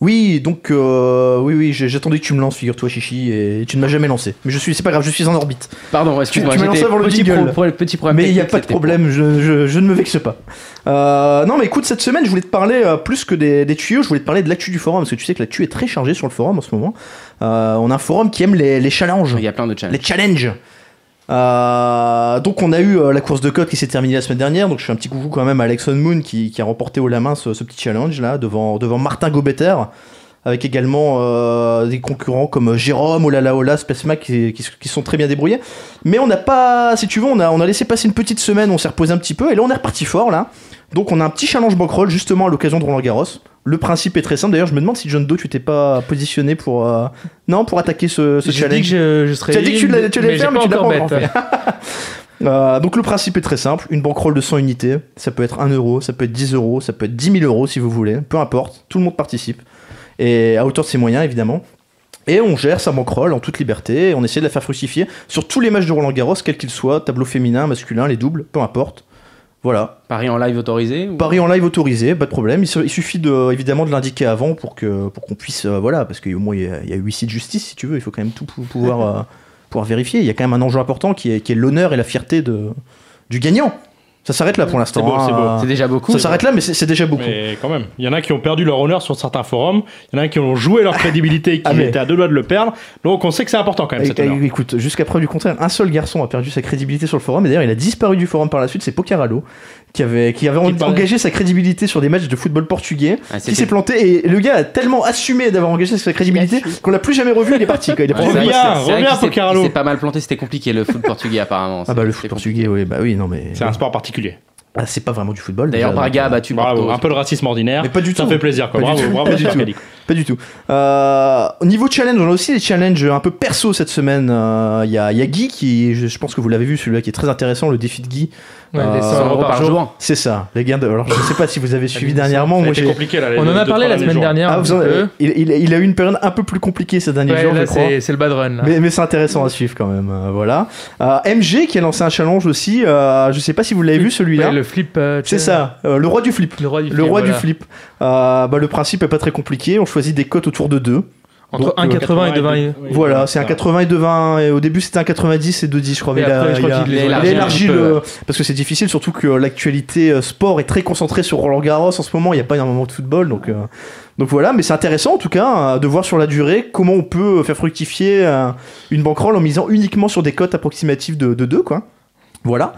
Oui, donc euh, oui, oui, j'attendais que tu me lances, figure-toi, Chichi, et tu ne m'as jamais lancé. Mais je suis, c'est pas grave, je suis en orbite. Pardon, excuse-moi, tu m'as lancé avant le petit, jingle. pro- pro- petit problème. Mais il n'y a pas de problème, je, je- je ne me vexe pas. Euh, non, mais écoute, cette semaine, je voulais te parler euh, plus que des, des tuyaux, je voulais te parler de l'actu du forum, parce que tu sais que l'actu est très chargée sur le forum en ce moment. On a un forum qui aime les, les challenges. Il y a plein de challenges. Les challenges. Euh, donc on a eu euh, la course de côte qui s'est terminée la semaine dernière, donc je fais un petit coucou quand même à Alexon Moon qui, a remporté haut la main ce, petit challenge là devant, devant Martin Gobetter, avec également euh, des concurrents comme Jérôme, Olala Ola, Spacemac qui, qui, qui sont très bien débrouillés. Mais on n'a pas, si tu veux, on a, on a laissé passer une petite semaine, on s'est reposé un petit peu, et là on est reparti fort là. Donc on a un petit challenge bankroll justement à l'occasion de Roland Garros. Le principe est très simple. D'ailleurs, je me demande si John Doe, tu t'es pas positionné pour euh, non pour attaquer ce, ce J'ai dit challenge. que je, je serais Tu as dit que tu l'allais- faire, mais pas tu l'as pas encore bête. Euh, donc le principe est très simple, une bankroll de 100 unités, ça peut être 1 euro, ça peut être 10 euros, ça peut être 10 000 euros si vous voulez, peu importe, tout le monde participe, et à hauteur de ses moyens évidemment. Et on gère sa bankroll en toute liberté, et on essaie de la faire fructifier sur tous les matchs de Roland Garros, quels qu'ils soient, tableau féminin, masculin, les doubles, peu importe. Voilà. Paris en live autorisé ou- Paris en live autorisé, pas de problème. Il, su- il suffit de, évidemment de l'indiquer avant pour que pour qu'on puisse, euh, voilà, parce qu'au moins il y, a, huit sites de justice si tu veux, il faut quand même tout pou- pouvoir, euh, pouvoir vérifier. Il y a quand même un enjeu important qui est, qui est l'honneur et la fierté de, du gagnant. Ça s'arrête là pour l'instant. C'est beau, c'est beau. hein. C'est déjà beaucoup. Ça s'arrête là, mais c'est déjà beaucoup. Mais quand même, il y en a qui ont perdu leur honneur sur certains forums, il y en a qui ont joué leur crédibilité et qui Ah, mais- étaient à deux doigts de le perdre. Donc on sait que c'est important quand même Et- cet et- honneur. écoute, jusqu'à preuve du contraire, un seul garçon a perdu sa crédibilité sur le forum, et d'ailleurs il a disparu du forum par la suite, c'est Pokeralo, qui avait, qui avait Qui en- parlait. engagé sa crédibilité sur des matchs de football portugais, Ah, qui s'est planté, et le gars a tellement assumé d'avoir engagé sa crédibilité qu'on l'a plus jamais revu, il est parti. Quoi. Il est Ouais, parti. c'est vrai Reviens, c'est- c'est reviens, s'est pas mal planté, c'était compliqué le foot portugais apparemment. Ah bah le C'est- foot c'est portugais, oui, bah oui, non mais. C'est un sport particulier. Ah, c'est pas vraiment du football. D'ailleurs, Braga a donc, battu Bravo, Porto. un peu de racisme ordinaire. Mais pas du Ça tout. fait plaisir quoi. Pas du Bravo, tout. bravo, Pas du tout. Pas du tout. Euh, au niveau challenge, on a aussi des challenges un peu perso cette semaine. Euh, Il y, a, il y a Guy qui, je, je pense que vous l'avez vu, celui-là qui est très intéressant, le défi de Guy, Ouais, les Euh, 100 euros par jour. C'est ça, les gains de. Alors je sais pas si vous avez suivi dit dernièrement. Moi, compliqué là. les On en deux- a deux, parlé la semaine dernière. Ah, en- il, il- il a eu une période un peu plus compliquée ces derniers Ouais, jours, là, je crois. c'est le bad run. là. Mais, mais c'est intéressant à suivre quand même. euh, voilà. Euh, MG qui a lancé un challenge aussi. euh, je sais pas si vous l'avez vu celui-là. Ouais, le flip. euh, C'est ça, euh, le roi du flip. Le roi du Le flip. roi du flip. Euh, bah, le principe est pas très compliqué. On choisit des cotes autour de 2. Entre Donc, euh, 1,80 et 2,20. Oui, Voilà, c'est un ça. 80 et 2,20. Et au début, c'était un 90 et 2,10, je crois. Mais il a- après, je crois il a- qu'il les il a élargi peu, le. Parce que c'est difficile, surtout que l'actualité euh, sport est très concentrée sur Roland Garros en ce moment. Il n'y a pas énormément de football. Donc, euh, donc voilà, mais c'est intéressant en tout cas euh, de voir sur la durée comment on peut faire fructifier euh, une bankroll en misant uniquement sur des cotes approximatives de 2, quoi. Voilà.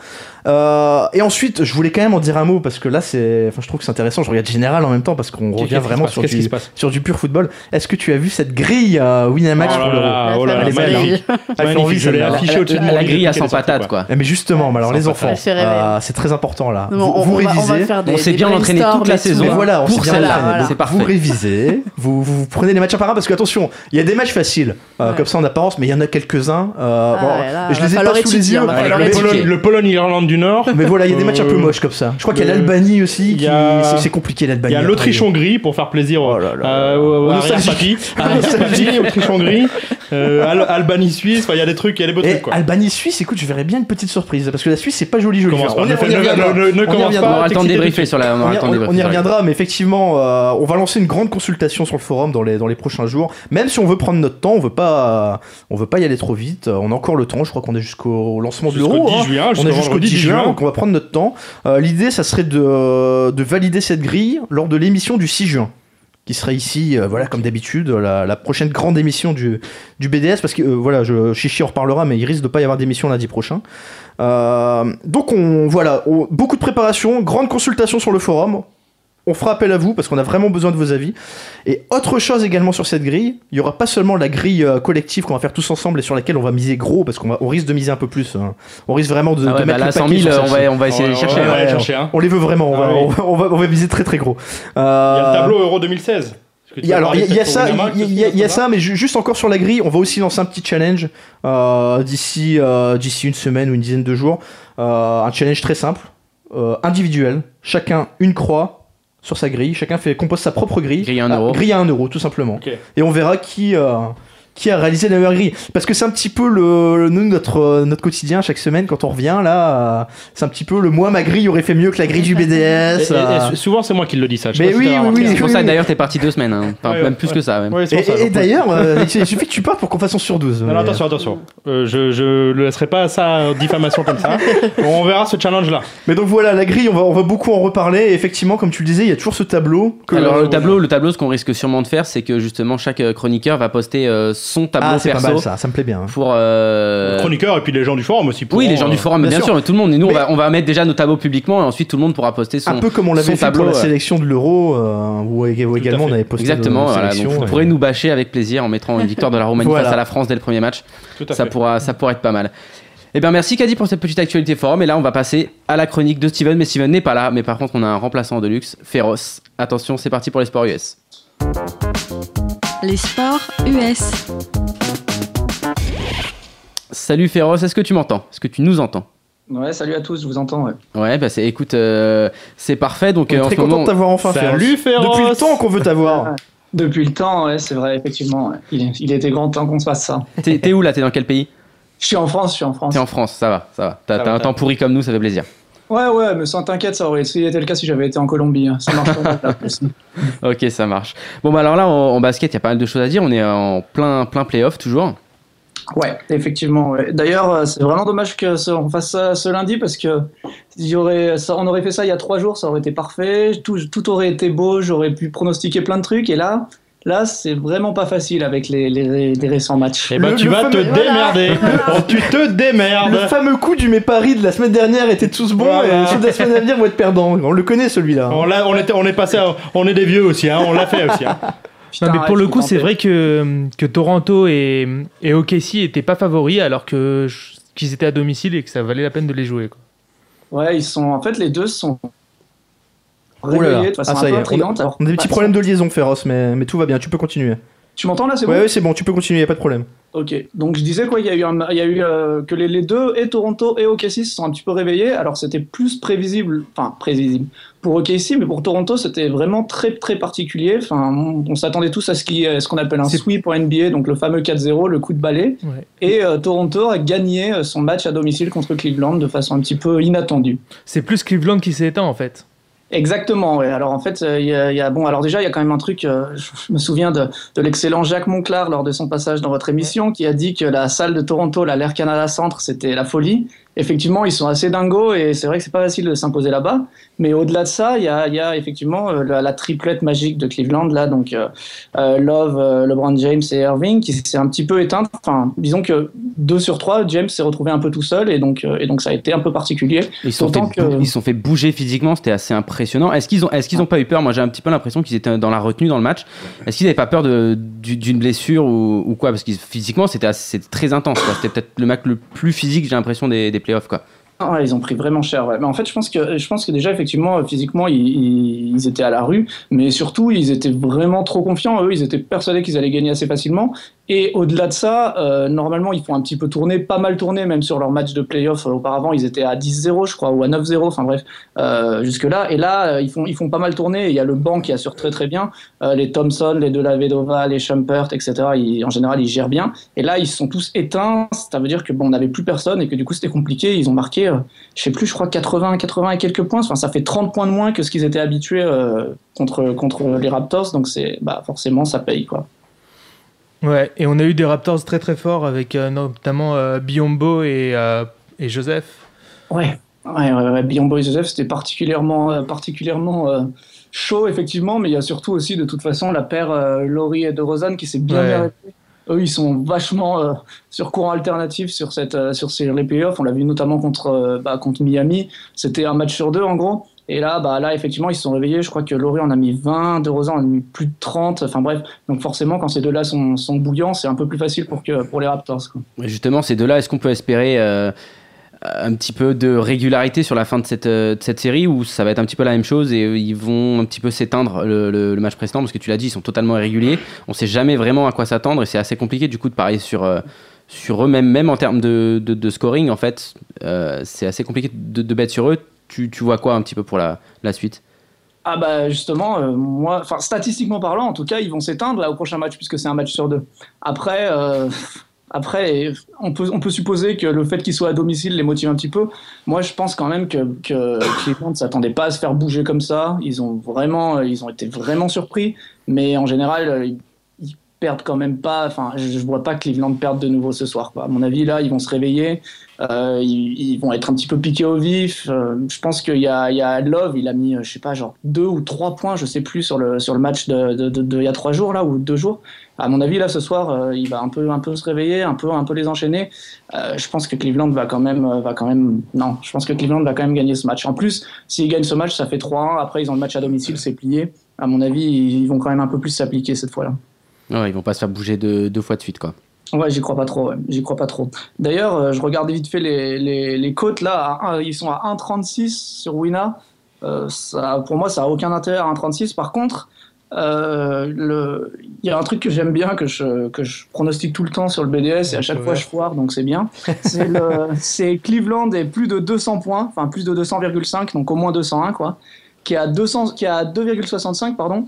Euh, et ensuite, je voulais quand même en dire un mot parce que là, c'est, enfin, je trouve que c'est intéressant. Je regarde général en même temps parce qu'on revient vraiment sur du, sur du pur football. Est-ce que tu as vu cette grille à Winamax Oh pour l'Euro là, oh je l'ai celle-là. affiché au-dessus de La, grille à depuis qu'elle 100 est sortie, patates, quoi. Eh, Mais justement, alors les enfants, euh, c'est très important là. Vous, révisez. On s'est bien entraîné toute la saison. voilà, on s'est bien entraîné. c'est parfait. Vous révisez, vous, prenez les matchs par un parce que attention, il y a des matchs faciles, euh, comme ça en apparence, mais il y en a quelques-uns. euh, Ah je les ai pas sous les yeux. le Pologne-Irlande du Nord. Mais voilà, il y a des matchs un peu Euh, moches comme ça. Je crois qu'il y a l'Albanie aussi, il qui a- c'est- compliqué Il l'Albanie. y a à l'Autriche-Hongrie pour faire plaisir Oh là là euh. Arrière-papy, Autriche-Hongrie, euh, Al- Albanie-Suisse, enfin, il y a des trucs, il y a des beaux Et trucs. Albanie-Suisse, écoute, je verrais bien une petite surprise parce que la Suisse c'est pas joli joli. Commence On y reviendra. ne- On y commence reviendra. pas. débriefer sur la. On y, mais effectivement, euh, on va lancer une grande consultation sur le forum dans les, dans les prochains jours. Même si on veut prendre notre temps, on veut pas, on veut pas y aller trop vite. On a encore le temps. Je crois qu'on est jusqu'au lancement de l'euro. 10 hein. juin, On est jusqu'au vendredi 10 donc on va prendre notre temps. Euh, L'idée, ça serait de, de valider cette grille lors de l'émission du 6 juin qui sera ici, euh, voilà, comme d'habitude, la, prochaine grande émission du, BDS, parce que, euh, voilà, Chichi en reparlera, mais il risque de pas y avoir d'émission lundi prochain. Euh, donc, on, voilà, beaucoup de préparation, grande consultation sur le forum. On fera appel à vous parce qu'on a vraiment besoin de vos avis. Et autre chose également sur cette grille, il y aura pas seulement la grille euh, collective qu'on va faire tous ensemble et sur laquelle on va miser gros parce qu'on va- on risque de miser un peu plus. hein. On risque vraiment de, Ah de ouais, bah mettre là, le 100 paquet 000, sur on va, on va essayer de Ouais, chercher. ouais, ouais, Ouais, chercher, hein. On les veut vraiment, on va, Ah oui. on va, on va- on va viser très très gros. Il y a Euh, le tableau Euro 2016. Est-ce que tu il y a- vas alors, il y, a ça, il y a- y y ça mais ju- juste encore sur la grille, on va aussi lancer un petit challenge euh, d'ici euh, d'ici une semaine ou une dizaine de jours. Euh, un challenge très simple, euh, individuel. Chacun une croix sur sa grille. Chacun fait compose sa propre grille. Grille à un Ah, euro. grille à un euro, tout simplement. Et on verra qui. euh, qui a réalisé la meilleure grille Parce que c'est un petit peu le, le- nous, notre, euh, notre quotidien chaque semaine quand on revient là. euh, c'est un petit peu le moi, ma grille aurait fait mieux que la grille du BDS. et- euh. et souvent, c'est moi qui le dis ça. Je Mais si oui, oui, oui. C'est pour oui, ça oui. d'ailleurs t'es parti deux semaines, hein. Enfin, Ouais, même plus ouais. que ça. même. Ouais, Et, ça, d'ailleurs, euh, il suffit que tu partes pour qu'on fasse en sur 12. Non, non, attention, attention. Euh, je, je le laisserai pas à ça, diffamation comme ça. On verra ce challenge-là. Mais donc voilà, la grille, on va, on va beaucoup en reparler. Et effectivement, comme tu le disais, il y a toujours ce tableau. Que, Alors le tableau, le tableau, ce qu'on risque sûrement de faire, c'est que justement chaque chroniqueur va poster euh, son tableau Ah, c'est pas perso mal ça, ça me plaît bien. pour. euh, Chroniqueur et puis les gens du forum aussi. Oui, les gens du euh, forum, bien bien, sûr. sûr, mais tout le monde. Et nous, Mais- on, va, on va mettre déjà nos tableaux publiquement et ensuite tout le monde pourra poster son. un peu comme on l'avait fait tableau, pour la euh, sélection de l'Euro, euh, où, où également on avait posté Exactement, nos voilà, donc vous et- pourrez nous bâcher avec plaisir en mettant une victoire de la Roumanie Voilà. face à la France dès le premier match. Tout à Ça fait. pourra, ça pourra être pas mal. Eh bien, merci Caddy pour cette petite actualité forum. Et là, on va passer à la chronique de Steven. Mais Steven n'est pas là. Mais par contre, on a un remplaçant de luxe, Féroce. Attention, c'est parti pour les sports US. Les sports US. Salut Féroce, est-ce que tu m'entends? Est-ce que tu nous entends? Ouais, salut à tous, je vous entends. Ouais. Ouais, bah c'est, écoute, euh, c'est parfait. Donc On est euh, en très ce content moment, de t'avoir enfin Salut, Féroce. Féroce. Depuis le temps qu'on veut t'avoir. Depuis le temps, ouais, c'est vrai, effectivement. ouais. Il, il était grand temps qu'on se fasse ça. t'es, t'es où là? T'es dans quel pays? Je suis en France, je suis en France. T'es en France, ça va, ça va. T'as, Ça t'as va, un temps va. pourri comme nous, ça fait plaisir. Ouais, ouais, mais sans t'inquiète, ça aurait été le cas si j'avais été en Colombie. hein. Ça marche pas. là, plus. Ok, ça marche. Bon, bah alors là, en, en basket, il y a pas mal de choses à dire. On est en plein, plein playoff toujours. Ouais, effectivement. ouais. D'ailleurs, euh, c'est vraiment dommage que ça- on fasse ça ce lundi parce que y aurait, ça, on aurait fait ça il y a trois jours, ça aurait été parfait. Tout, tout aurait été beau, j'aurais pu pronostiquer plein de trucs. Et là, là, c'est vraiment pas facile avec les, les, les récents matchs. Eh ben, Le- tu le vas te fameux- démerder. Oh, tu te Le démerdes. fameux coup du mes paris de la semaine dernière était tous bons Voilà. et ceux de la semaine à venir vont être perdants. On le connaît celui-là. On, l'a- on, était, on est passé, à- on est des vieux aussi, hein, on l'a fait aussi. hein. Putain, Non, mais pour ouais, le coup, c'est vrai que, que Toronto et, et OKC étaient pas favoris alors que qu'ils étaient à domicile et que ça valait la peine de les jouer. Quoi. Ouais, ils sont. En fait, les deux sont. Oh de façon Ah, ça un y peu intrigante. alors- On a des petits Bah, problèmes de liaison féroce, mais, mais tout va bien, tu peux continuer. Tu m'entends là, c'est Ouais, bon ouais, c'est bon, tu peux continuer, y a pas de problème. Ok, donc je disais quoi, il y a eu, un- il y a eu euh, que les, les deux, et Toronto et OKC se sont un petit peu réveillés. Alors c'était plus prévisible, enfin prévisible pour OKC, mais pour Toronto c'était vraiment très très particulier. Enfin, on, on s'attendait tous à ce qu'on appelle un C'est- sweep en NBA, donc le fameux 4-0, le coup de balai. Ouais. Et euh, Toronto a gagné euh, son match à domicile contre Cleveland de façon un petit peu inattendue. C'est plus Cleveland qui s'est éteint en fait. Exactement, ouais. Alors en fait, euh, il y a, il y a- bon, alors déjà, il y a quand même un truc. euh, je, je me souviens de, de l'excellent Jacques Monclar lors de son passage dans votre émission, qui a dit que la salle de Toronto, la l'Air Canada Centre, c'était la folie. Effectivement, ils sont assez dingos et c'est vrai que c'est pas facile de s'imposer là-bas. Mais au-delà de ça, il y a, il y a effectivement euh, la, la triplette magique de Cleveland là, donc euh, euh, Love, euh, LeBron James et Irving, qui s'est un petit peu éteinte. Enfin, disons que deux sur trois, James s'est retrouvé un peu tout seul et donc et donc ça a été un peu particulier. Ils se sont, fait, que- ils sont fait bouger physiquement, c'était assez impressionnant. Est-ce qu'ils ont, est-ce qu'ils ont pas eu peur? Moi, j'ai un petit peu l'impression qu'ils étaient dans la retenue dans le match. Est-ce qu'ils n'avaient pas peur d'une blessure ou, ou quoi? Parce que physiquement, c'était, très intense. C'était peut-être le match le plus physique, j'ai l'impression, des, des playoffs. Quoi. Ah ils ont pris vraiment cher. Mais en fait, je pense que déjà effectivement physiquement ils, étaient à la rue, mais surtout ils étaient vraiment trop confiants. Eux, ils étaient persuadés qu'ils allaient gagner assez facilement. Et au-delà de ça, euh, normalement ils font un petit peu tourner, pas mal tourner même sur leur match de playoff. Euh, auparavant, ils étaient à 10-0, je crois, ou à 9-0. Enfin bref, euh, jusque là. Et là, ils font pas mal tourner. Il y a le banc qui assure très très bien. Les Thompson, les De La Vedova, les Schumpert, etc. En général, ils gèrent bien. Et là, ils sont tous éteints. Ça veut dire que bon, on n'avait plus personne et que du coup c'était compliqué. Ils ont marqué, euh, je sais plus, je crois 80, 80 et quelques points. Enfin, ça fait 30 points de moins que ce qu'ils étaient habitués euh, contre contre les Raptors. Donc c'est bah forcément ça paye quoi. Ouais, et on a eu des Raptors très très forts avec euh, notamment euh, Biombo et, et Joseph. Ouais. Ouais, ouais, ouais. Biombo et Joseph, c'était particulièrement, particulièrement chaud, effectivement, mais il y a surtout aussi, de toute façon, la paire Laurie et de Rosanne qui s'est bien Ouais. méritée. Eux, ils sont vachement euh, sur courant alternatif sur, cette, euh, sur ces les playoffs. On l'a vu notamment contre, euh, bah, contre Miami. C'était un match sur deux, en gros. Et là, bah, là, effectivement, ils se sont réveillés. Je crois que Laurie en a mis 20, De Rosanne en a mis plus de 30. Enfin bref, donc forcément, quand ces deux-là sont, sont bouillants, c'est un peu plus facile pour, que, pour les Raptors. Quoi. Justement, ces deux-là, est-ce qu'on peut espérer un petit peu de régularité sur la fin de cette, euh, série ou ça va être un petit peu la même chose et ils vont un petit peu s'éteindre le, match précédent parce que tu l'as dit, ils sont totalement irréguliers. On sait jamais vraiment à quoi s'attendre et c'est assez compliqué du coup de parier sur, euh, sur eux, même, en termes de, scoring en fait. euh, c'est assez compliqué de, de bet sur eux. Tu, vois quoi un petit peu pour la, suite? Ah bah justement, euh, moi, statistiquement parlant, en tout cas, ils vont s'éteindre là au prochain match puisque c'est un match sur deux. Après, après, on peut, on peut supposer que le fait qu'ils soient à domicile les motive un petit peu. Moi, je pense quand même que, que Cleveland ne s'attendait pas à se faire bouger comme ça. Ils ont vraiment, ils ont été vraiment surpris, mais en général, perdent quand même pas. Enfin, je, je vois pas Cleveland perdre de nouveau ce soir. Quoi. À mon avis, là, ils vont se réveiller. Euh, ils, vont être un petit peu piqués au vif. Euh, je pense qu'il y a, Love, il a mis, euh, je sais pas, genre deux ou trois points, je sais plus, sur le, sur le match de, y a trois jours, là, ou deux jours. À mon avis, là, ce soir, il va un peu, un peu se réveiller, un peu, un peu les enchaîner. Je pense que Cleveland va quand même, va quand même, non, je pense que Cleveland va quand même gagner ce match. En plus, s'ils gagnent ce match, ça fait 3-1. Après, ils ont le match à domicile, c'est plié. À mon avis, ils vont quand même un peu plus s'appliquer cette fois-là. Ouais, Ils vont pas se faire bouger deux, deux fois de suite quoi. Ouais, j'y crois pas trop. crois pas trop. D'ailleurs, euh, je regardais vite fait les, les, les cotes là. ils sont à 1,36 sur Wina. Euh, ça, pour moi, ça a aucun intérêt à 1,36. Par contre, euh, il y a un truc que j'aime bien, que je, que je pronostique tout le temps sur le BDS et à chaque fois je foire, donc c'est bien. C'est Cleveland et plus de 200 points, enfin plus de 200,5, donc au moins 201 quoi. Qui est à 200, qui est à 2,65 pardon.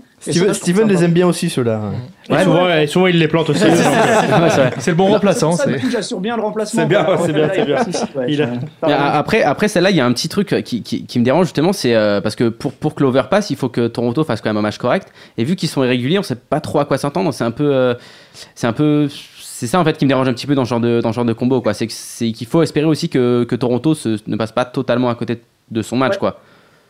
Steven, les aime bien aussi, ceux-là. Et Ouais, souvent, il les plante aussi. C'est le bon remplaçant. Ça, j'assure bien le remplacement. C'est bien, c'est bien, c'est bien. Il a- après, après celle-là, il y a un petit truc qui, qui- qui me dérange justement, c'est euh, parce que pour, pour que l'over passe, il faut que Toronto fasse quand même un match correct. Et vu qu'ils sont irréguliers, on sait pas trop à quoi s'entendre. C'est un peu, euh, c'est un peu, c'est ça en fait qui me dérange un petit peu dans ce genre de, dans ce genre de combo. Quoi. C'est qu'il faut espérer aussi que, que Toronto se- ne passe pas totalement à côté de son match. Ouais. Quoi.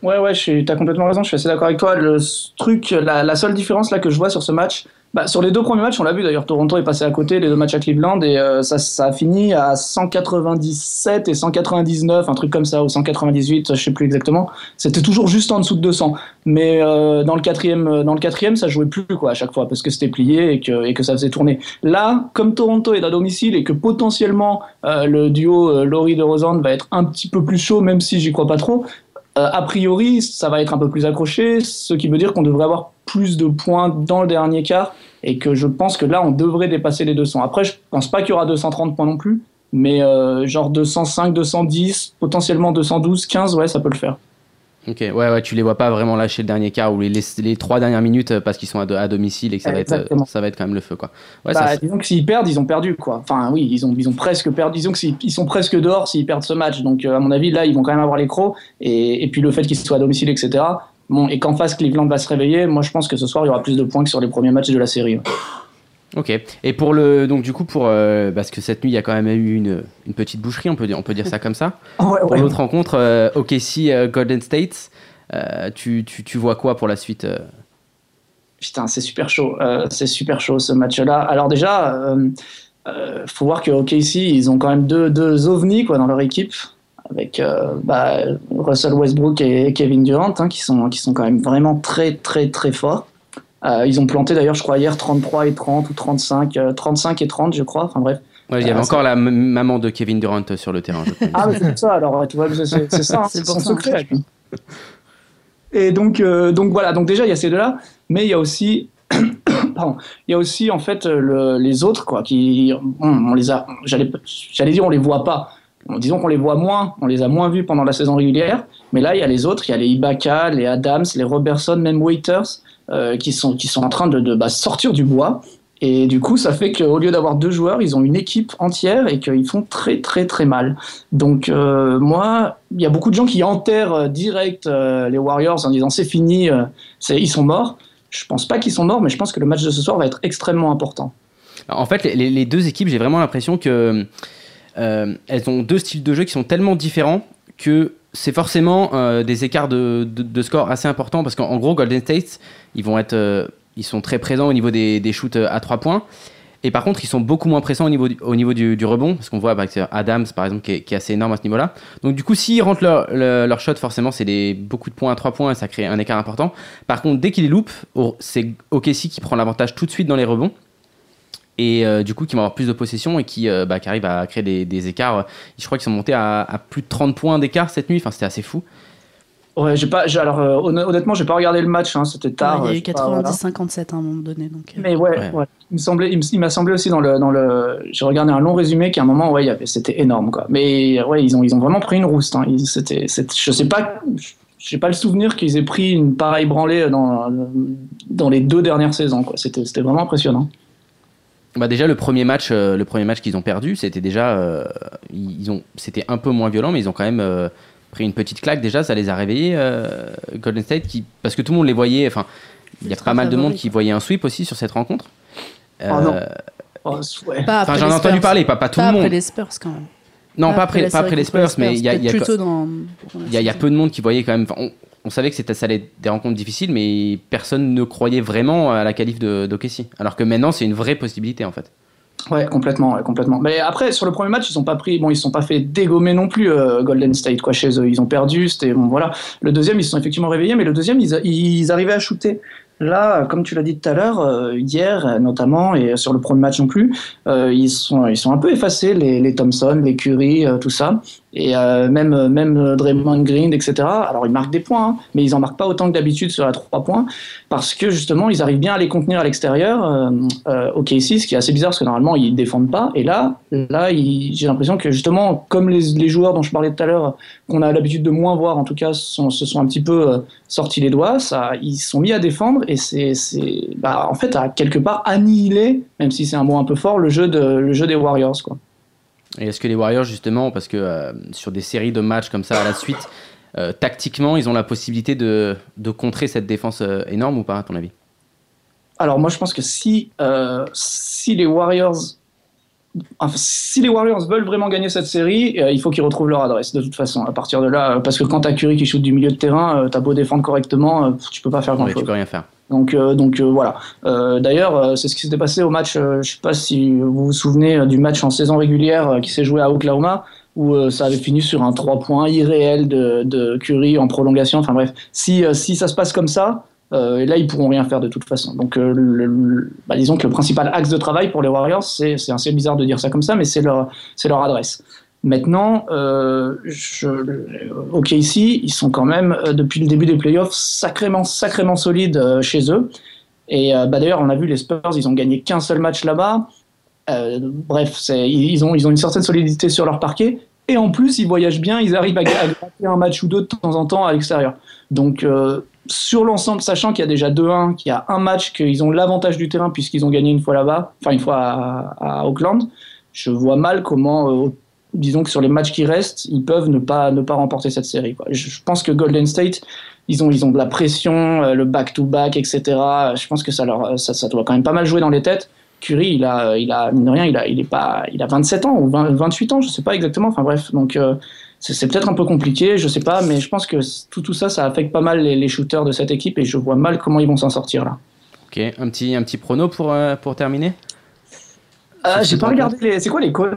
Ouais, ouais, suis- t'as complètement raison, je suis assez d'accord avec toi. Le truc, la, la seule différence là que je vois sur ce match, bah, sur les deux premiers matchs, on l'a vu d'ailleurs, Toronto est passé à côté, les deux matchs à Cleveland, et euh, ça, ça a fini à 197 et 199, un truc comme ça, ou 198, je sais plus exactement. C'était toujours juste en dessous de 200. Mais euh, dans, le quatrième, euh, dans le quatrième, ça jouait plus quoi, à chaque fois, parce que c'était plié et que, et que ça faisait tourner. Là, comme Toronto est à domicile et que potentiellement euh, le duo euh, Laurie de Rosanne va être un petit peu plus chaud, même si j'y crois pas trop, euh, a priori, ça va être un peu plus accroché, ce qui veut dire qu'on devrait avoir plus de points dans le dernier quart et que je pense que là, on devrait dépasser les 200. Après, je pense pas qu'il y aura 230 points non plus, mais euh, genre 205, 210, potentiellement 212, 15, ouais, ça peut le faire. Ok, ouais, ouais, tu les vois pas vraiment lâcher le dernier quart ou les, les, les trois dernières minutes euh, parce qu'ils sont à, do- à domicile et que ça va, être, euh, Exactement. ça va être quand même le feu, quoi. Ouais, Bah, ça, disons que s'ils perdent, ils ont perdu, quoi. Enfin, oui, ils ont, ils ont presque perdu. Disons qu'ils sont presque dehors s'ils perdent ce match. Donc, euh, à mon avis, là, ils vont quand même avoir les crocs. Et, et puis, le fait qu'ils soient à domicile, etc. Bon, et qu'en face, Cleveland va se réveiller, moi, je pense que ce soir, il y aura plus de points que sur les premiers matchs de la série. ouais. Ok. Et pour le, donc du coup pour, euh, parce que cette nuit il y a quand même eu une, une petite boucherie, on peut dire, on peut dire ça comme ça. Ouais, Pour ouais. l'autre rencontre, euh, OKC euh, Golden State, euh, tu, tu, tu vois quoi pour la suite Putain, c'est super chaud. C'est super chaud ce match-là. Alors déjà, faut voir que OKC, ils ont quand même deux, deux ovnis quoi, dans leur équipe, avec euh, bah, Russell Westbrook et Kevin Durant, hein, qui, sont, qui sont quand même vraiment très très très forts. Euh, ils ont planté d'ailleurs, je crois, hier 33 et 30 ou 35, euh, 35 et 30, je crois. Enfin bref. Ouais, Il y avait Euh, encore la maman de Kevin Durant euh, sur le terrain. Je crois. Ah, mais c'est ça, alors, tu vois, c'est ça, hein, C'est son ça. secret. Et donc, euh, donc voilà, donc déjà, il y a ces deux-là, mais il y a aussi, pardon, il y a aussi, en fait, le- les autres, quoi, qui, on, on les a, j'allais j'allais dire, on les voit pas. Disons qu'on les voit moins, on les a moins vus pendant la saison régulière, mais là, il y a les autres, il y a les Ibaka, les Adams, les Robertson, même Waiters, euh, qui, sont, qui sont en train de, bah, sortir du bois. Et du coup, ça fait qu'au lieu d'avoir deux joueurs, ils ont une équipe entière et qu'ils font très très très mal. Donc euh, moi, il y a beaucoup de gens qui enterrent direct euh, les Warriors en disant c'est fini, ils sont morts. Je pense pas qu'ils sont morts, mais je pense que le match de ce soir va être extrêmement important. En fait, les, les deux équipes, j'ai vraiment l'impression que elles ont deux styles de jeu qui sont tellement différents que c'est forcément euh, des écarts de, score assez importants parce qu'en en gros, Golden State, euh, ils sont très présents au niveau des, des shoots euh, à trois points. Et par contre, ils sont beaucoup moins pressants au niveau du, rebond, parce qu'on voit avec Adams, par exemple, qui est, assez énorme à ce niveau-là. Donc, du coup, s'ils rentrent leur, leur, shot, forcément, c'est beaucoup de points à 3 points et ça crée un écart important. Par contre, dès qu'ils loupent, c'est OKC qui prend l'avantage tout de suite dans les rebonds. Et euh, du coup, qui vont avoir plus de possession et qui, euh, bah, qui arrivent à créer des, des écarts. Je crois qu'ils sont montés à, à, plus de 30 points d'écart cette nuit. Enfin, c'était assez fou. Ouais, j'ai pas, alors euh, honn- honnêtement, j'ai pas regardé le match, hein, c'était tard. Ouais, il y a eu je sais pas, voilà. 90-57 à un moment donné. Donc, euh, Mais ouais, Ouais. ouais. Il me semblait, il m'a semblé aussi dans le, dans le, j'ai regardé un long résumé qu'à un moment, ouais, il y avait, c'était énorme, quoi. Mais ouais, ils ont, ils ont vraiment pris une rouste. Hein. Ils- C'était, c'est- je sais pas, j'ai pas le souvenir qu'ils aient pris une pareille branlée dans, dans les deux dernières saisons, quoi. C'était, c'était vraiment impressionnant. Bah déjà le premier match, euh, le premier match qu'ils ont perdu, c'était déjà, euh, ils ont, c'était un peu moins violent, mais ils ont quand même euh, pris une petite claque. Déjà, ça les a réveillés euh, Golden State, qui, parce que tout le monde les voyait. Enfin, il y a pas mal de monde qui voyait un sweep aussi sur cette rencontre. Oh non. Euh, Oh, ouais. Pas Enfin, après j'en ai les entendu Spurs. parler, pas, pas tout Pas le monde. après les Spurs quand même. Non, pas pas après les Spurs, mais il y a, il y a- y a- il y a peu de monde qui voyait quand même. on, on savait que c'était ça des rencontres difficiles, mais personne ne croyait vraiment à la qualif de. Alors que maintenant, c'est une vraie possibilité en fait. Ouais, complètement, complètement. Mais après, sur le premier match, ils sont pas pris, bon, ils sont pas fait dégommer non plus euh, Golden State quoi chez eux. Ils ont perdu, c'était bon, voilà. Le deuxième, ils se sont effectivement réveillés, mais le deuxième, ils, arrivaient à shooter. Là, comme tu l'as dit tout à l'heure, euh, hier notamment, et sur le premier match non plus, euh, ils sont ils sont un peu effacés les, les Thompson, les Curry, tout ça, et euh, même même Draymond Green, etc. Alors ils marquent des points, hein, mais ils en marquent pas autant que d'habitude sur la 3 points parce que justement ils arrivent bien à les contenir à l'extérieur. Euh, euh, au KC, ce qui est assez bizarre parce que normalement ils défendent pas. Et là, là, j'ai l'impression que justement, comme les, les joueurs dont je parlais tout à l'heure, qu'on a l'habitude de moins voir, en tout cas, sont- se sont un petit peu euh, sortis les doigts. Ça, ils sont mis à défendre et c'est, bah, en fait, à quelque part annihilé, même si c'est un mot un peu fort, le jeu de, le jeu des Warriors, quoi. Et est-ce que les Warriors, justement, parce que euh, sur des séries de matchs comme ça à la suite, euh, tactiquement, ils ont la possibilité de, contrer cette défense euh, énorme ou pas, à ton avis? Alors moi je pense que si les Warriors enfin, si les Warriors veulent vraiment gagner cette série, euh, il faut qu'ils retrouvent leur adresse de toute façon. À partir de là, euh, parce que quand t'as Curry qui shoot du milieu de terrain, euh, t'as beau défendre correctement, tu peux pas faire grand Ouais, chose. Tu peux rien faire. Donc, euh, donc euh, voilà. D'ailleurs, c'est ce qui s'était passé au match. je sais pas si vous vous souvenez du match en saison régulière qui s'est joué à Oklahoma, où euh, ça avait fini sur un 3 points irréel de, de Curry en prolongation. Enfin bref, si, euh, si ça se passe comme ça, euh, et là ils pourront rien faire de toute façon. Donc, euh, bah, disons que le principal axe de travail pour les Warriors, c'est assez bizarre de dire ça comme ça, mais c'est leur, adresse. Maintenant, euh, ok ici, ils sont quand même depuis le début des playoffs sacrément, sacrément solides chez eux. Et bah, d'ailleurs, on a vu les Spurs, ils ont gagné qu'un seul match là-bas. Bref, ils ont une certaine solidité sur leur parquet. Et en plus, ils voyagent bien, ils arrivent à, à gratter un match ou deux de temps en temps à l'extérieur. Donc, euh, sur l'ensemble, sachant qu'il y a déjà 2-1, qu'il y a un match, qu'ils ont l'avantage du terrain puisqu'ils ont gagné une fois là-bas, enfin une fois à, à Auckland, je vois mal comment, euh, disons que sur les matchs qui restent, ils peuvent ne pas, ne pas remporter cette série. Je, pense que Golden State, ils ont, ils ont de la pression, euh, le back-to-back, etc. Je pense que ça, leur, ça, doit quand même pas mal jouer dans les têtes. Curry, il a, il a, mine de rien, il a, il est pas, il a 27 ans ou 20 28 ans, je sais pas exactement. Enfin bref, donc c'est peut-être un peu compliqué, je sais pas, mais je pense que tout, tout ça, ça affecte pas mal les, les shooters de cette équipe et je vois mal comment ils vont s'en sortir là. Ok, un petit, un petit prono pour, euh, pour terminer? Euh, J'ai pas regardé les. C'est quoi les codes?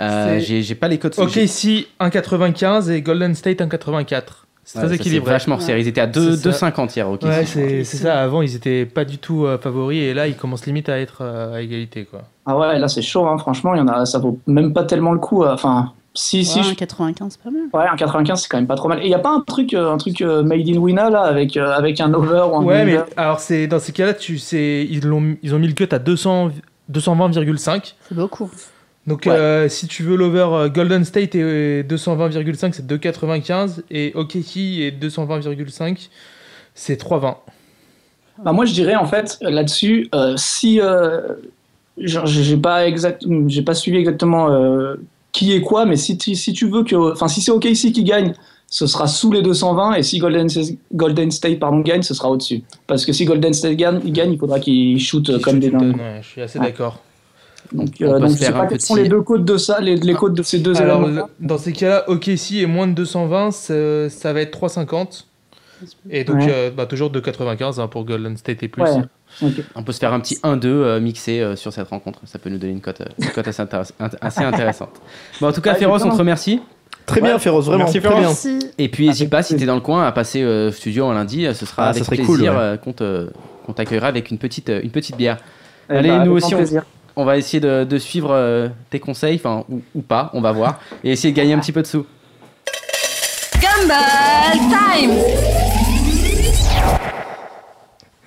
Euh, J'ai pas les codes Ok, ici 1,95 et Golden State 1,84. C'est Ouais, très équilibré. vachement resserré. Ils étaient à 2 C'est ça. 2,50 hier. ok. Ouais, c'est c'est ça. Avant, ils étaient pas du tout euh, favoris et là, ils commencent limite à être euh, à égalité. Quoi. Ah ouais, là c'est chaud, hein, franchement, il y en a, ça vaut même pas tellement le coup. euh, Enfin, si, si, Ouais, je- un 95, c'est pas mal. ouais, un 95 c'est quand même pas trop mal. Et il y a pas un truc, euh, un truc euh, made in Wina là, avec, euh, avec un over ou un Ouais, mais alors c'est dans ces cas-là, tu sais, ils ont ils ont mis le cut à 200 220,5. C'est beaucoup. Donc Ouais. euh, si tu veux l'over euh, Golden State et 220,5 c'est 2,95 et OKC et 220,5 c'est 3,20. Bah, moi, je dirais en fait là-dessus, euh, si euh, j'ai pas exact, j'ai pas suivi exactement euh, qui est quoi, mais si tu, si tu veux que, enfin, si c'est OKC qui gagne, ce sera sous les 220, et si Golden, Golden State pardon gagne, ce sera au-dessus. Parce que si Golden State gagne, il gagne, il faudra qu'il shoot euh, comme des dingues. Ouais, je suis assez Ouais. d'accord. Donc, On euh, peut donc je sais pas quels sont les deux côtes de ça, les, les côtes de ces deux Alors éléments. le- dans ces cas-là, OKC est moins de 220, ça, ça va être 3,50. Et donc Ouais. euh, bah, toujours 2,95 hein, pour Golden State et plus. Ouais. On peut se faire un petit 1-2 euh, mixé euh, sur cette rencontre. Ça peut nous donner une cote, euh, une cote assez, intéress- int- assez intéressante. Bon, en tout cas, Ouais, Féroce, on te remercie. Très bien. Féroce, vraiment. Merci, très Féroce. bien. Merci. Et puis, n'hésite pas, si plaisir. t'es dans le coin, à passer euh, au studio un lundi. Ce sera Ah, avec plaisir cool, ouais. qu'on te- qu'on t'accueillera avec une petite, une petite bière. Eh Allez, bah, nous aussi, on- va essayer de, de suivre euh, tes conseils, enfin, ou, ou pas, on va voir. Et essayer de gagner un petit peu de sous. Gumball Time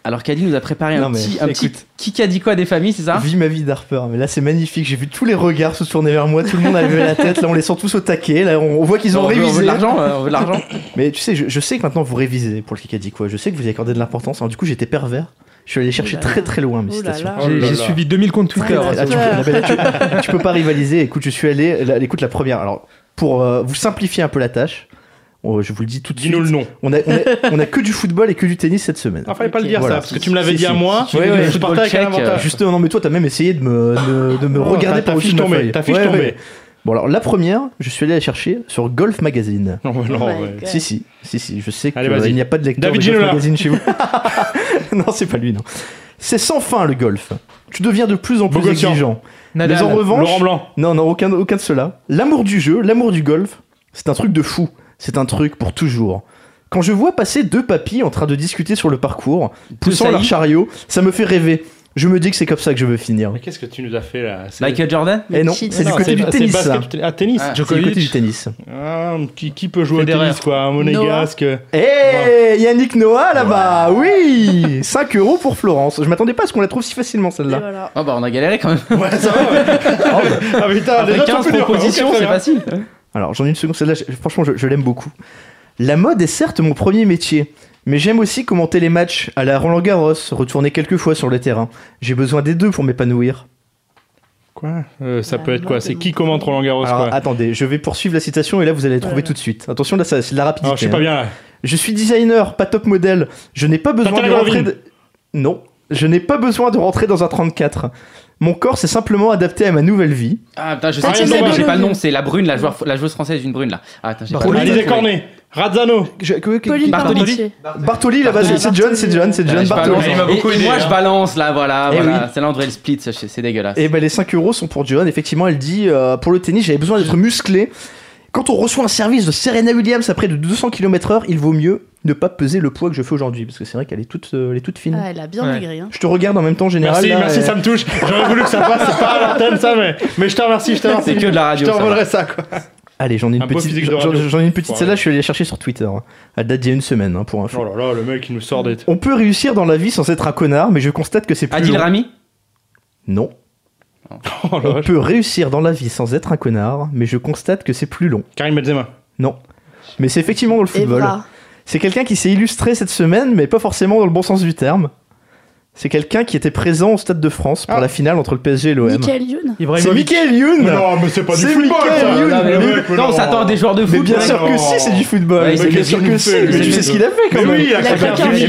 Alors, Caddy nous a préparé un Non, petit, un petit écoute. qui a dit quoi des familles, c'est ça Vis ma vie d'Harper, mais là c'est magnifique. J'ai vu tous les regards se tourner vers moi, tout le monde a levé la tête. Là on les sent tous au taquet. Là on on voit qu'ils ont on veut, on veut révisé. de l'argent, on veut de l'argent. Mais tu sais, je, je sais que maintenant vous révisez pour le Kikadi quoi. Je sais que vous y accordez de l'importance. Alors du coup j'étais pervers. Je suis allé chercher Oh là. très très loin mes Oh là citations. là. Oh J'ai là. suivi 2000 comptes Twitter. Ah, tu, sur- là, tu- tu peux pas rivaliser. Écoute, je suis allé. là, écoute, la première. Alors, pour euh, vous simplifier un peu la tâche, oh, je vous le dis tout de suite. Dis-nous le nom. On a, on, a, on a que du football et que du tennis cette semaine. Ah, fallait pas le dire Voilà. ça, parce que tu me l'avais dit à moi. Ouais, ouais, je partais avec un avantage. Justement, non, mais toi, t'as même essayé de me, de, de me Oh, regarder ta- ta par fiche au-dessus de ma tombée, feuille. ta fiche tombée. Bon, alors, la première, je suis allé la chercher sur Golf Magazine. Non, non, Oh ouais. Si, si, si, si, je sais qu'il n'y a pas de lecteur David de Golf Ginola. Magazine chez vous. non, c'est pas lui, non. C'est sans fin le golf. Tu deviens de plus en plus exigeant. Nadal. Mais en revanche, Laurent Blanc. non, non, aucun, aucun de cela. L'amour du jeu, l'amour du golf, c'est un truc de fou. C'est un truc pour toujours. Quand je vois passer deux papis en train de discuter sur le parcours, poussant leur chariot, ça me fait rêver. Je me dis que c'est comme ça que je veux finir. Mais qu'est-ce que tu nous as fait là? C'est- Michael Jordan? Eh non, c'est du côté du c'est tennis, ça. Ah, tennis. Ah. C'est du Djokovic. côté du tennis. Ah, qui, qui peut jouer au tennis, quoi? Un monégasque. Eh, Yannick Noah là-bas, oui 5 euros pour Florence. Je m'attendais pas à ce qu'on la trouve si facilement celle-là. voilà. Oh bah on a galéré quand même. Ouais, ça va, ouais. ah, putain, Après déjà, tu 15 peux dire, propositions, c'est facile. Alors j'en ai une seconde, celle-là, franchement je, je l'aime beaucoup. La mode est certes mon premier métier, mais j'aime aussi commenter les matchs à la Roland Garros, retourner quelques fois sur le terrain. J'ai besoin des deux pour m'épanouir. Quoi? Euh, Ça La peut être quoi? C'est qui commente Roland Garros Alors quoi? attendez, je vais poursuivre la citation et là vous allez la trouver tout de suite. Attention là ça- c'est de la rapidité. Alors, je suis pas hein. bien là. Je suis designer, pas top modèle. Je n'ai pas besoin de Tatiana rentrer. Golovin. de- Non, je n'ai pas besoin de rentrer dans un 34. Mon corps s'est simplement adapté à ma nouvelle vie. Ah putain, je sais, Ariane je sais, mais j'ai pas le nom, c'est la brune, la, joueur, la joueuse française, une brune là. Ah, attends, j'ai pas Bartoli. le nom. Cornet. Razzano. Je- que- que- Pauline Bartoli. Parmentier. Bartoli là-bas, c'est c'est John, c'est John, c'est Ouais, John Bartoli. balance. Il m'a beaucoup Et- et aidé, moi hein. je balance là, voilà, Eh voilà. oui. c'est là André le split, c'est c'est dégueulasse. Et ben les 5 euros sont pour John. Effectivement, elle dit euh, pour le tennis, j'avais besoin d'être musclé. Quand on reçoit un service de Serena Williams à près de 200 km/h, il vaut mieux ne pas peser le poids que je fais aujourd'hui. Parce que c'est vrai qu'elle est toute, euh, elle est toute fine. Ah, elle a bien Ouais. maigri. Hein. Je te regarde en même temps, général. Merci, là, merci, et- ça me touche. J'aurais voulu que ça passe, c'est pas à l'antenne ça, mais, mais je te remercie, je te remercie. C'est que de la radio, Je te ça revolerai ça, quoi. Allez, j'en ai une petite. physique de J'en ai une petite. Celle-là, je suis allé la chercher sur Twitter. hein. Elle date d'il y a une semaine, hein, pour info. Oh là là, le mec, il nous sort des. On peut réussir dans la vie sans être un connard, mais je constate que c'est plus Adil long. Rami Non. Oh On peut réussir dans la vie sans être un connard, mais je constate que c'est plus long. Karim Benzema. Non. Mais c'est effectivement dans le football. C'est quelqu'un qui s'est illustré cette semaine, mais pas forcément dans le bon sens du terme. C'est quelqu'un qui était présent au Stade de France pour Ah. la finale entre le PSG et l'OM. Michael Youn. C'est. Michael Youn Mais non, mais c'est pas du C'est football, Michael ça. Youn. Non, mais mais on s'attend à des joueurs de Mais foot. bien mec. sûr que si, c'est du football. Ouais, Mais bien sûr que si. fait, Mais c'est tu sais ce qu'il a fait quand Mais même. oui, il a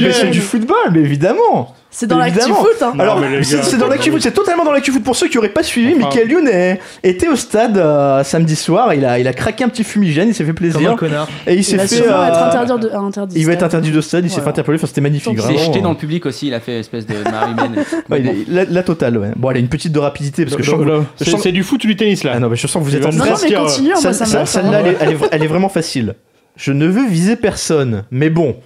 Mais c'est du football, mais évidemment. C'est dans l'actu foot. Hein. Alors, c'est dans l'actu foot, c'est totalement dans l'actu foot. Pour ceux qui n'auraient pas suivi, Enfin. Michael Youn est- était au stade euh, samedi soir. Il a, il a craqué un petit fumigène, il s'est fait Comme un plaisir. connard. Et il Il s'est va fait. sûrement être euh, interdit de, interdit. Il va être interdit de stade, il s'est Voilà. fait interpeller. Enfin, c'était magnifique. Il s'est jeté dans le public aussi, il a fait espèce de humaine. Ouais, la, la totale, ouais. Bon, allez, une petite de rapidité parce que je sens que vous- je C'est du foot ou du tennis là Ah non, mais je sens que vous êtes en train. Celle-là, elle, elle est, elle est vraiment facile. Je ne veux viser personne, mais bon.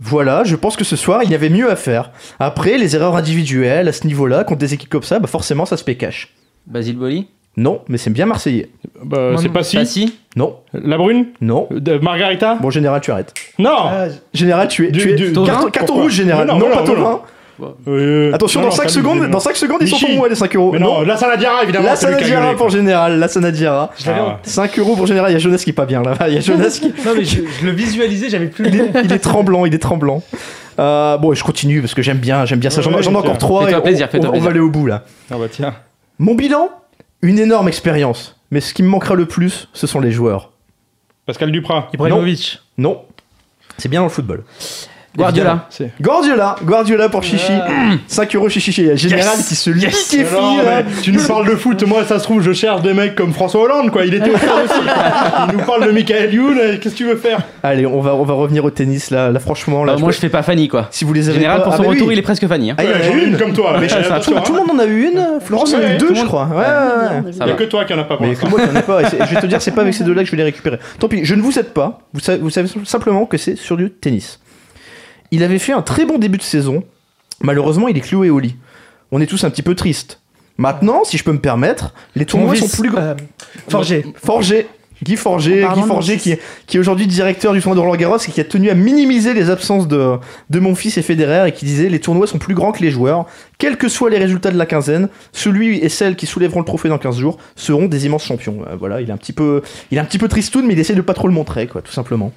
Voilà, je pense que ce soir, il y avait mieux à faire. Après, les erreurs individuelles à ce niveau-là, contre des équipes comme ça, bah forcément, ça se paie cash. Basile Boli Non, mais c'est bien marseillais. Bah, C'est pas si. Passy Non, La brune non. De Margarita Bon, général, tu arrêtes. Non Général, tu es. Du- tu es du- carton, Tauvin rouge, général. Mais Non, non, mais pas non, Euh, Attention, non, dans non, 5 pas secondes, dans 5 secondes, ils sont pour moi les 5 euros. Mais non, la Sanadiara évidemment. La Sanadiara pour général, la Sanadiara. Ah. 5 euros pour général, il y a Jonas qui est pas bien là. Il y a Jonas qui. Non, mais je, je le visualisais, j'avais plus il, le est, il est tremblant, il est tremblant. Euh, bon, je continue parce que j'aime bien, j'aime bien ça. J'en ai encore 3 Fais-toi et on- plaisir, on, fais-toi on plaisir. va aller au bout là. Ah bah tiens. Mon bilan Une énorme expérience. Mais ce qui me manquera le plus, ce sont les joueurs. Pascal Duprat. Ibrahimovic. Non, c'est bien dans le football. Guardiola. C'est. Guardiola, Guardiola pour Chichi. 5 euros chez Chichi. Il y a Général qui se liquéfie Non, là. mais tu nous parles de foot, moi ça se trouve je cherche des mecs comme François Hollande quoi, il était au stade aussi. Il nous parle de Michael Youn, euh, qu'est-ce que tu veux faire? Allez, on va, on va revenir au tennis là. Là, franchement, là, Bah, je moi peux- je fais pas Fanny quoi. si vous les avez Général pas- pour Ah, son oui. retour il est presque Fanny. hein. Ah, il y en Ouais, a ai une. comme toi, mais Tout, le hein. monde en a eu une. Florence en a Ouais, eu deux, je crois. Ouais, ouais, ouais. Il y a que toi qui en as pas Mais que moi, t'en as pas. Et c'est- je vais te dire, c'est pas avec ces deux-là que je vais les récupérer. Tant pis, je ne vous aide pas. Vous savez simplement que c'est sur du tennis. Il avait fait un très bon début de saison. Malheureusement, il est cloué au lit. On est tous un petit peu tristes. Maintenant, si je peux me permettre, les tournois sont plus grands. euh, Forger. Forger. Guy Forger, Guy Forger qui est, qui est aujourd'hui directeur du tournoi de Roland Garros et qui a tenu à minimiser les absences de, de mon fils et Federer et qui disait les tournois sont plus grands que les joueurs. Quels que soient les résultats de la quinzaine, celui et celle qui soulèveront le trophée dans 15 jours seront des immenses champions. Euh, voilà, il est un petit peu, il est un petit peu tristoun, mais il essaie de pas trop le montrer, quoi, tout simplement.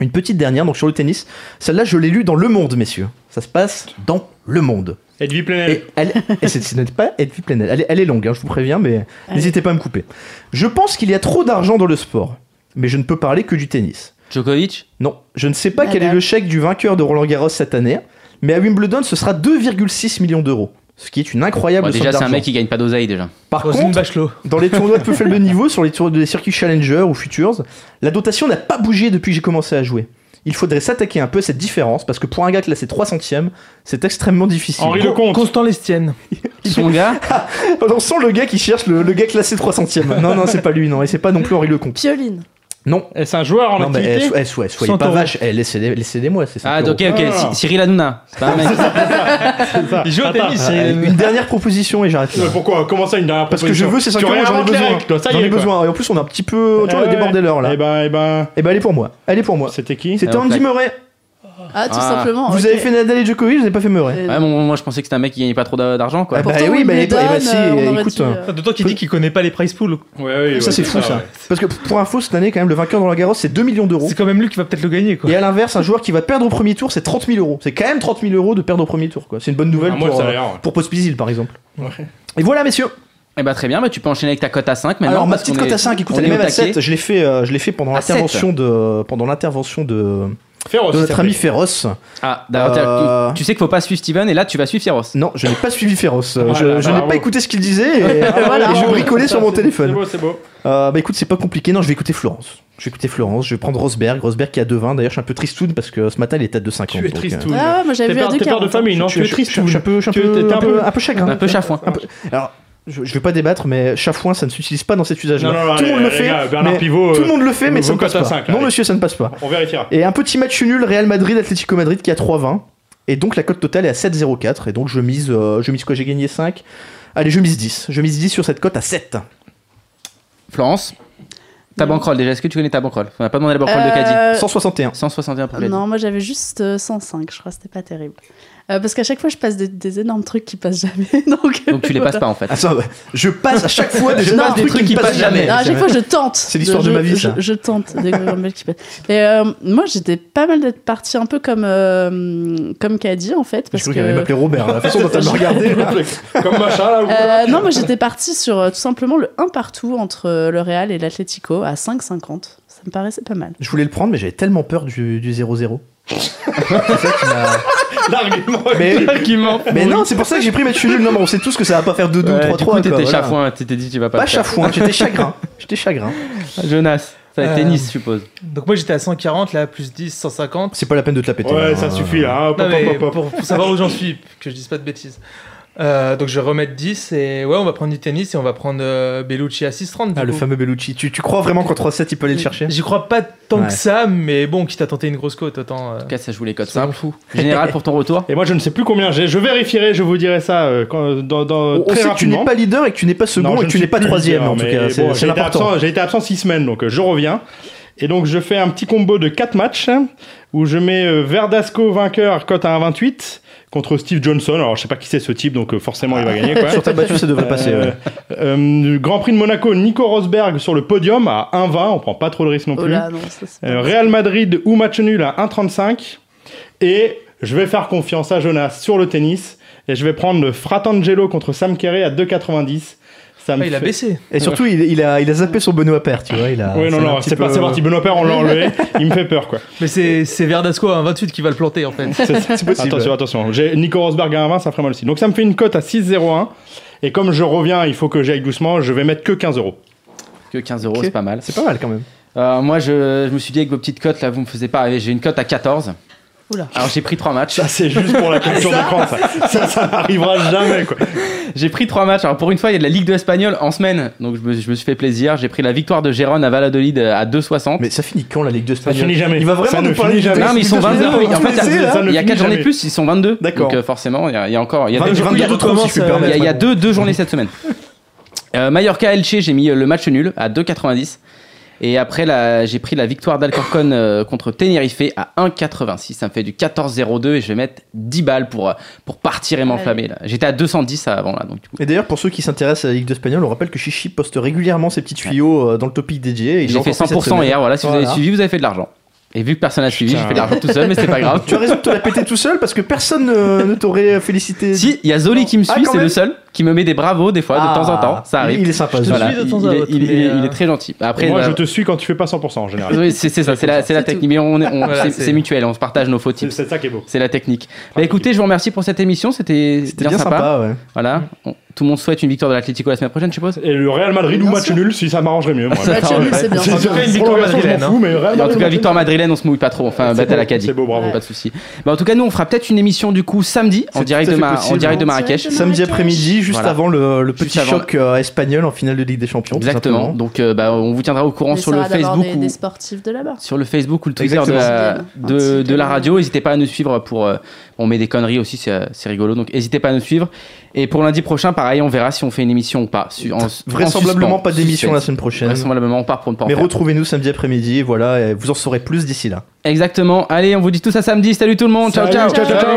Une petite dernière, donc sur le tennis. Celle-là, je l'ai lue dans Le Monde, messieurs. Ça se passe dans Le Monde. Edwy Plenel. Et, elle, et c'est- ce n'est pas Edwy Plenel. Elle, est- elle est longue, hein, je vous préviens, mais n'hésitez pas à me couper. Je pense qu'il y a trop d'argent dans le sport, mais je ne peux parler que du tennis. Djokovic? Non, je ne sais pas quel est le chèque du vainqueur de Roland Garros cette année, mais à Wimbledon, ce sera 2,6 millions d'euros. Ce qui est une incroyable Bon, Déjà c'est un mec qui gagne pas d'oseille déjà. Par contre, Bachelot. dans les tournois de peu faible niveau, sur les tours des circuits Challenger ou Futures, la dotation n'a pas bougé depuis que j'ai commencé à jouer. Il faudrait s'attaquer un peu à cette différence parce que pour un gars classé 3 centièmes, c'est extrêmement difficile. Henri Lecomte. Constant Lestienne. Son gars On sent le gars qui cherche le, le gars classé 3 centièmes. Non, non, c'est pas lui, non, et c'est pas non plus Henri Lecomte. Pioline. Non. Est-ce un joueur en Non, mais eh, activité so- eh, so- eh, soyez pas vache, eh, laissez-les laissez moi, c'est ça. Ah ok ok, Ah. Cy- Cyril Hanouna. C'est pas un mec. C'est ça. Il joue au tennis. Euh, une dernière proposition et j'arrête là. Mais Pourquoi? Comment ça une dernière Parce que je proposition? veux ces 5 Tu euros, j'en ai besoin. J'en est, ai besoin. Et en plus, on a un petit peu. Tu vois, on a débordé l'heure là. Eh ben, eh ben. Eh ben, allez pour moi. Allez pour moi. C'était qui? C'était Andy. Murray. Ah, tout Ah. simplement. Vous avez fait Nadal et Djokovic, vous n'avez pas fait Murray. Ouais, bon, moi je pensais que c'était un mec qui gagnait pas trop d'a- d'argent quoi. Ah bah pourtant, oui, bah, eh bah, si, euh, on aurait écoute, dû, euh, D'autant qu'il dit qu'il connaît pas les prize pools. Ouais, oui, Ça, ouais, c'est fou, ça. ouais. Parce que pour info, cette année, quand même, le vainqueur dans la Garros, c'est 2 millions d'euros. C'est quand même lui qui va peut-être le gagner quoi. Et à l'inverse, un joueur qui va perdre au premier tour, c'est 30 000 euros. C'est quand même 30 000 euros de perdre au premier tour, quoi. C'est une bonne nouvelle Ah, moi, pour, ça a euh, l'air. pour Pospisil, par exemple. Ouais. Et voilà, messieurs. Eh bah très bien, bah, tu peux enchaîner avec ta cote à 5 maintenant. Alors, ma parce petite qu'on cote est- à 5, écoute, on elle est est même au à taquet. 7. Je l'ai fait, euh, je l'ai fait pendant À l'intervention de, pendant l'intervention de, Féroce. de notre ami Féroce. Ah, d'ailleurs, Euh, tu, tu sais qu'il faut pas suivre Steven et là tu vas suivre Féroce. Non, je n'ai pas suivi Féroce. Euh, Ah je là, je n'ai bravo. pas écouté ce qu'il disait et, Ah, Voilà. et je bricolais sur mon téléphone. C'est beau, c'est beau. Euh, bah écoute, c'est pas compliqué. Non, je vais écouter Florence. Je vais écouter Florence. Je vais prendre Rosberg. Rosberg qui a 2,20. D'ailleurs, je suis un peu tristoun parce que ce matin, il était à 2,50. Tu es donc, tristoun. euh, Ah moi j'avais vu à peur t'es peur de 2,40. famille, non? Je, Tu es je- je- triste. je suis un peu, chagrin. Un peu chafouin. Alors, je, je vais pas débattre, mais chafouin, ça ne s'utilise pas dans cet usage-là. Non, non, non, tout le monde le fait. gars, mais- Pivot, tout euh, le monde le fait, mais vos ça ne passe pas. cinq, non, monsieur, ça ne passe pas. On vérifiera. Et un petit match nul, Real Madrid, Atlético Madrid qui a 3,20. Et donc la cote totale est à 7,04. Et donc je mise, euh, je mise quoi? J'ai gagné 5. Allez, je mise 10. Je mise 10 sur cette cote à 7. Florence? Ta bankroll déjà, est-ce que tu connais ta bankroll On n'a pas demandé la bankroll de Caddy. Euh, 161. 161 pour Caddy. Non, moi j'avais juste euh, 105, je crois, c'était pas terrible. Euh, parce qu'à chaque fois, je passe des, des énormes trucs qui passent jamais. Donc, Donc tu les passes pas en fait. Attends, je passe à chaque fois des, Je passe des trucs qui passent jamais. Non, à chaque fois, je tente. C'est l'histoire de Je- ma vie, je- ça. Je, tente des qui passent. Mais euh, moi, j'étais pas mal d'être partie un peu comme, euh, comme Caddy, en fait. Je Parce crois que... qu'il allait m'appeler Robert. La façon dont elle me regardait. Comme machin là. ou- Euh, non, moi j'étais partie sur euh, tout simplement le 1 partout entre le Real et l'Atlético à 5,50. Ça me paraissait pas mal. Je voulais le prendre, mais j'avais tellement peur du du 0-0. L'argument. Mais, non, c'est pour ça que j'ai pris match nul. Non, mais on sait tous que ça va pas faire 2-2 ou 3-3. Ouais, du coup, quoi, t'étais voilà. chafouin, tu t'es dit tu vas pas. Pas chafouin, j'étais chagrin. J'étais chagrin. Jonas, ça va être Euh, tennis, je suppose. Donc moi j'étais à 140, là plus 10, 150. C'est pas la peine de te la péter. Ouais, hein. ça suffit là. hein. Non mais pour savoir où j'en suis, que je dise pas de bêtises. Euh, donc je vais remettre 10 et ouais on va prendre du tennis et on va prendre euh, Bellucci à 6,30 du Ah, le fameux Bellucci. Tu, tu crois vraiment qu'en 3-7 il peut aller le chercher J'y crois pas tant Ouais. que ça, mais bon, quitte à tenter une grosse côte, autant. euh, En tout cas, ça joue les soyons simples. fous. Général pour ton retour. Et moi je ne sais plus combien j'ai. Je vérifierai, je vous dirai ça euh, quand- dans, dans- On, sait que tu rapidement. n'es pas leader et que tu n'es pas second Non, et que tu n'es pas troisième en tout cas. C'est bon, c'est j'ai été l'important. absent- J'ai été absent 6 semaines, donc euh, je reviens. Et donc je fais un petit combo de 4 matchs où je mets euh, Verdasco vainqueur cote à 1,28 contre Steve Johnson. Alors je sais pas qui c'est ce type, donc euh, forcément il va gagner. Quoi. Sur ta battue, ça devrait passer. Euh, ouais. euh, Grand Prix de Monaco, Nico Rosberg sur le podium à 1,20. On prend pas trop de risques non Oh plus. là, non, ça Euh. Real Madrid ou match nul à 1,35. Et je vais faire confiance à Jonas sur le tennis. Et je vais prendre le Fratangelo contre Sam Kerr à 2,90. Ça me Ah, il a fait- baissé. Et surtout, il, il a, il a zappé son Benoît Père, tu vois. Il a, Oui, non, ça l'a un non, petit c'est pas peu- c'est parti. Benoît Père, on l'a enlevé. il me fait peur, quoi. Mais c'est c'est Verdasco à 28 qui va le planter en fait. C'est possible. Attention, attention. J'ai Nico Rosberg à 1,20, ça ferait mal aussi. Donc ça me fait une cote à 6,01. Et comme je reviens, il faut que j'aille doucement. Je vais mettre que 15 euros. Que 15 euros, Ok. c'est pas mal. C'est pas mal quand même. Euh, moi, je, je me suis dit avec vos petites cotes là, vous me faisiez pas rêver. J'ai une cote à 14. Oula. Alors j'ai pris 3 matchs. Ça, c'est juste pour la culture d'écran, ça. Ça, ça n'arrivera jamais, quoi. J'ai pris 3 matchs. Alors pour une fois, il y a de la Ligue 2 espagnole en semaine. Donc je me, je me suis fait plaisir. J'ai pris la victoire de Gérone à Valladolid euh, à 2,60. Mais ça finit quand la Ligue 2 Ça espagnole finit jamais. Il va vraiment Ça nous ne parler jamais. Non, mais ils sont Ligue 2 22. espagnole, En fait, ça il y a finit 4 journées de plus, ils sont 22. D'accord. Donc euh, forcément, il y, a- il y a encore. Il y a, Vingt- des- 22 trop, si je puis me commence, il y a- permettre. il y a deux, deux journées cette semaine. Euh, Mallorca Elche, j'ai mis le match nul à 2,90. Et après, j'ai pris la victoire d'Alcorcon euh, contre Tenerife à 1,86. Ça me fait du 14,02 et je vais mettre 10 balles pour, euh, pour partir et m'enflammer. J'étais à 210 avant là. Donc, du coup. Et d'ailleurs, pour ceux qui s'intéressent à la Ligue 2 espagnole, on rappelle que Chichi poste régulièrement ses petits tuyaux euh, dans le topic dédié. J'ai fait encore cette 100% semaine. hier. Voilà, si vous avez suivi, vous avez fait de l'argent. Et vu que personne n'a suivi, j'ai fait de l'argent tout seul, mais c'est pas grave. Tu as raison de te la péter tout seul parce que personne ne, ne t'aurait félicité. Si, il y a Zoli qui me Ah, suit, c'est le seul qui me met des bravos des fois, de Ah, temps en temps. Ça arrive. Il est sympa. Je te Zoli. suis de temps il, il il euh, il est très gentil. Après, moi, euh, je te suis quand tu fais pas 100% en général. oui, c'est ça, c'est la, c'est la technique. tout. Mais on, est- on- Voilà, c'est mutuel, on se partage nos faux C'est tips. c'est ça qui est beau. C'est la technique. Bah écoutez, je vous remercie pour cette émission, c'était C'était bien, bien sympa. sympa, ouais. Voilà, On- tout le monde souhaite une victoire de l'Atlético la semaine prochaine, je suppose. Et le Real Madrid ou match sûr. nul, si ça m'arrangerait mieux. Moi. Match nul, c'est bien. C'est En tout cas, une victoire madrilène, fous, mais Real en tout cas, victoire madrilène, on se mouille pas trop. Enfin, bête à l'Acadie. C'est beau, bravo. Pas de souci. Bah, en tout cas, nous, on fera peut-être une émission du coup samedi en direct, de, Ma- en direct de Marrakech. Samedi après-midi, juste Voilà. avant le, le petit avant. choc euh, espagnol en finale de Ligue des Champions. Exactement. Donc, euh, bah, on vous tiendra au courant sur le Facebook des, ou des sportifs de là-bas. sur le Facebook ou le Twitter de la, de, de radio. N'hésitez pas à nous suivre pour. euh, on met des conneries aussi, c'est rigolo. Donc n'hésitez pas à nous suivre. Et pour lundi prochain, pareil, on verra si on fait une émission ou pas. Su- en- en Vraisemblablement suspens. pas d'émission la semaine prochaine. Vraisemblablement, on part pour ne pas en Mais retrouvez-nous samedi après-midi, voilà, et vous en saurez plus d'ici là. Exactement. Allez, on vous dit tout ça samedi. Salut tout le monde. ciao, ciao. Salut, ciao, ciao.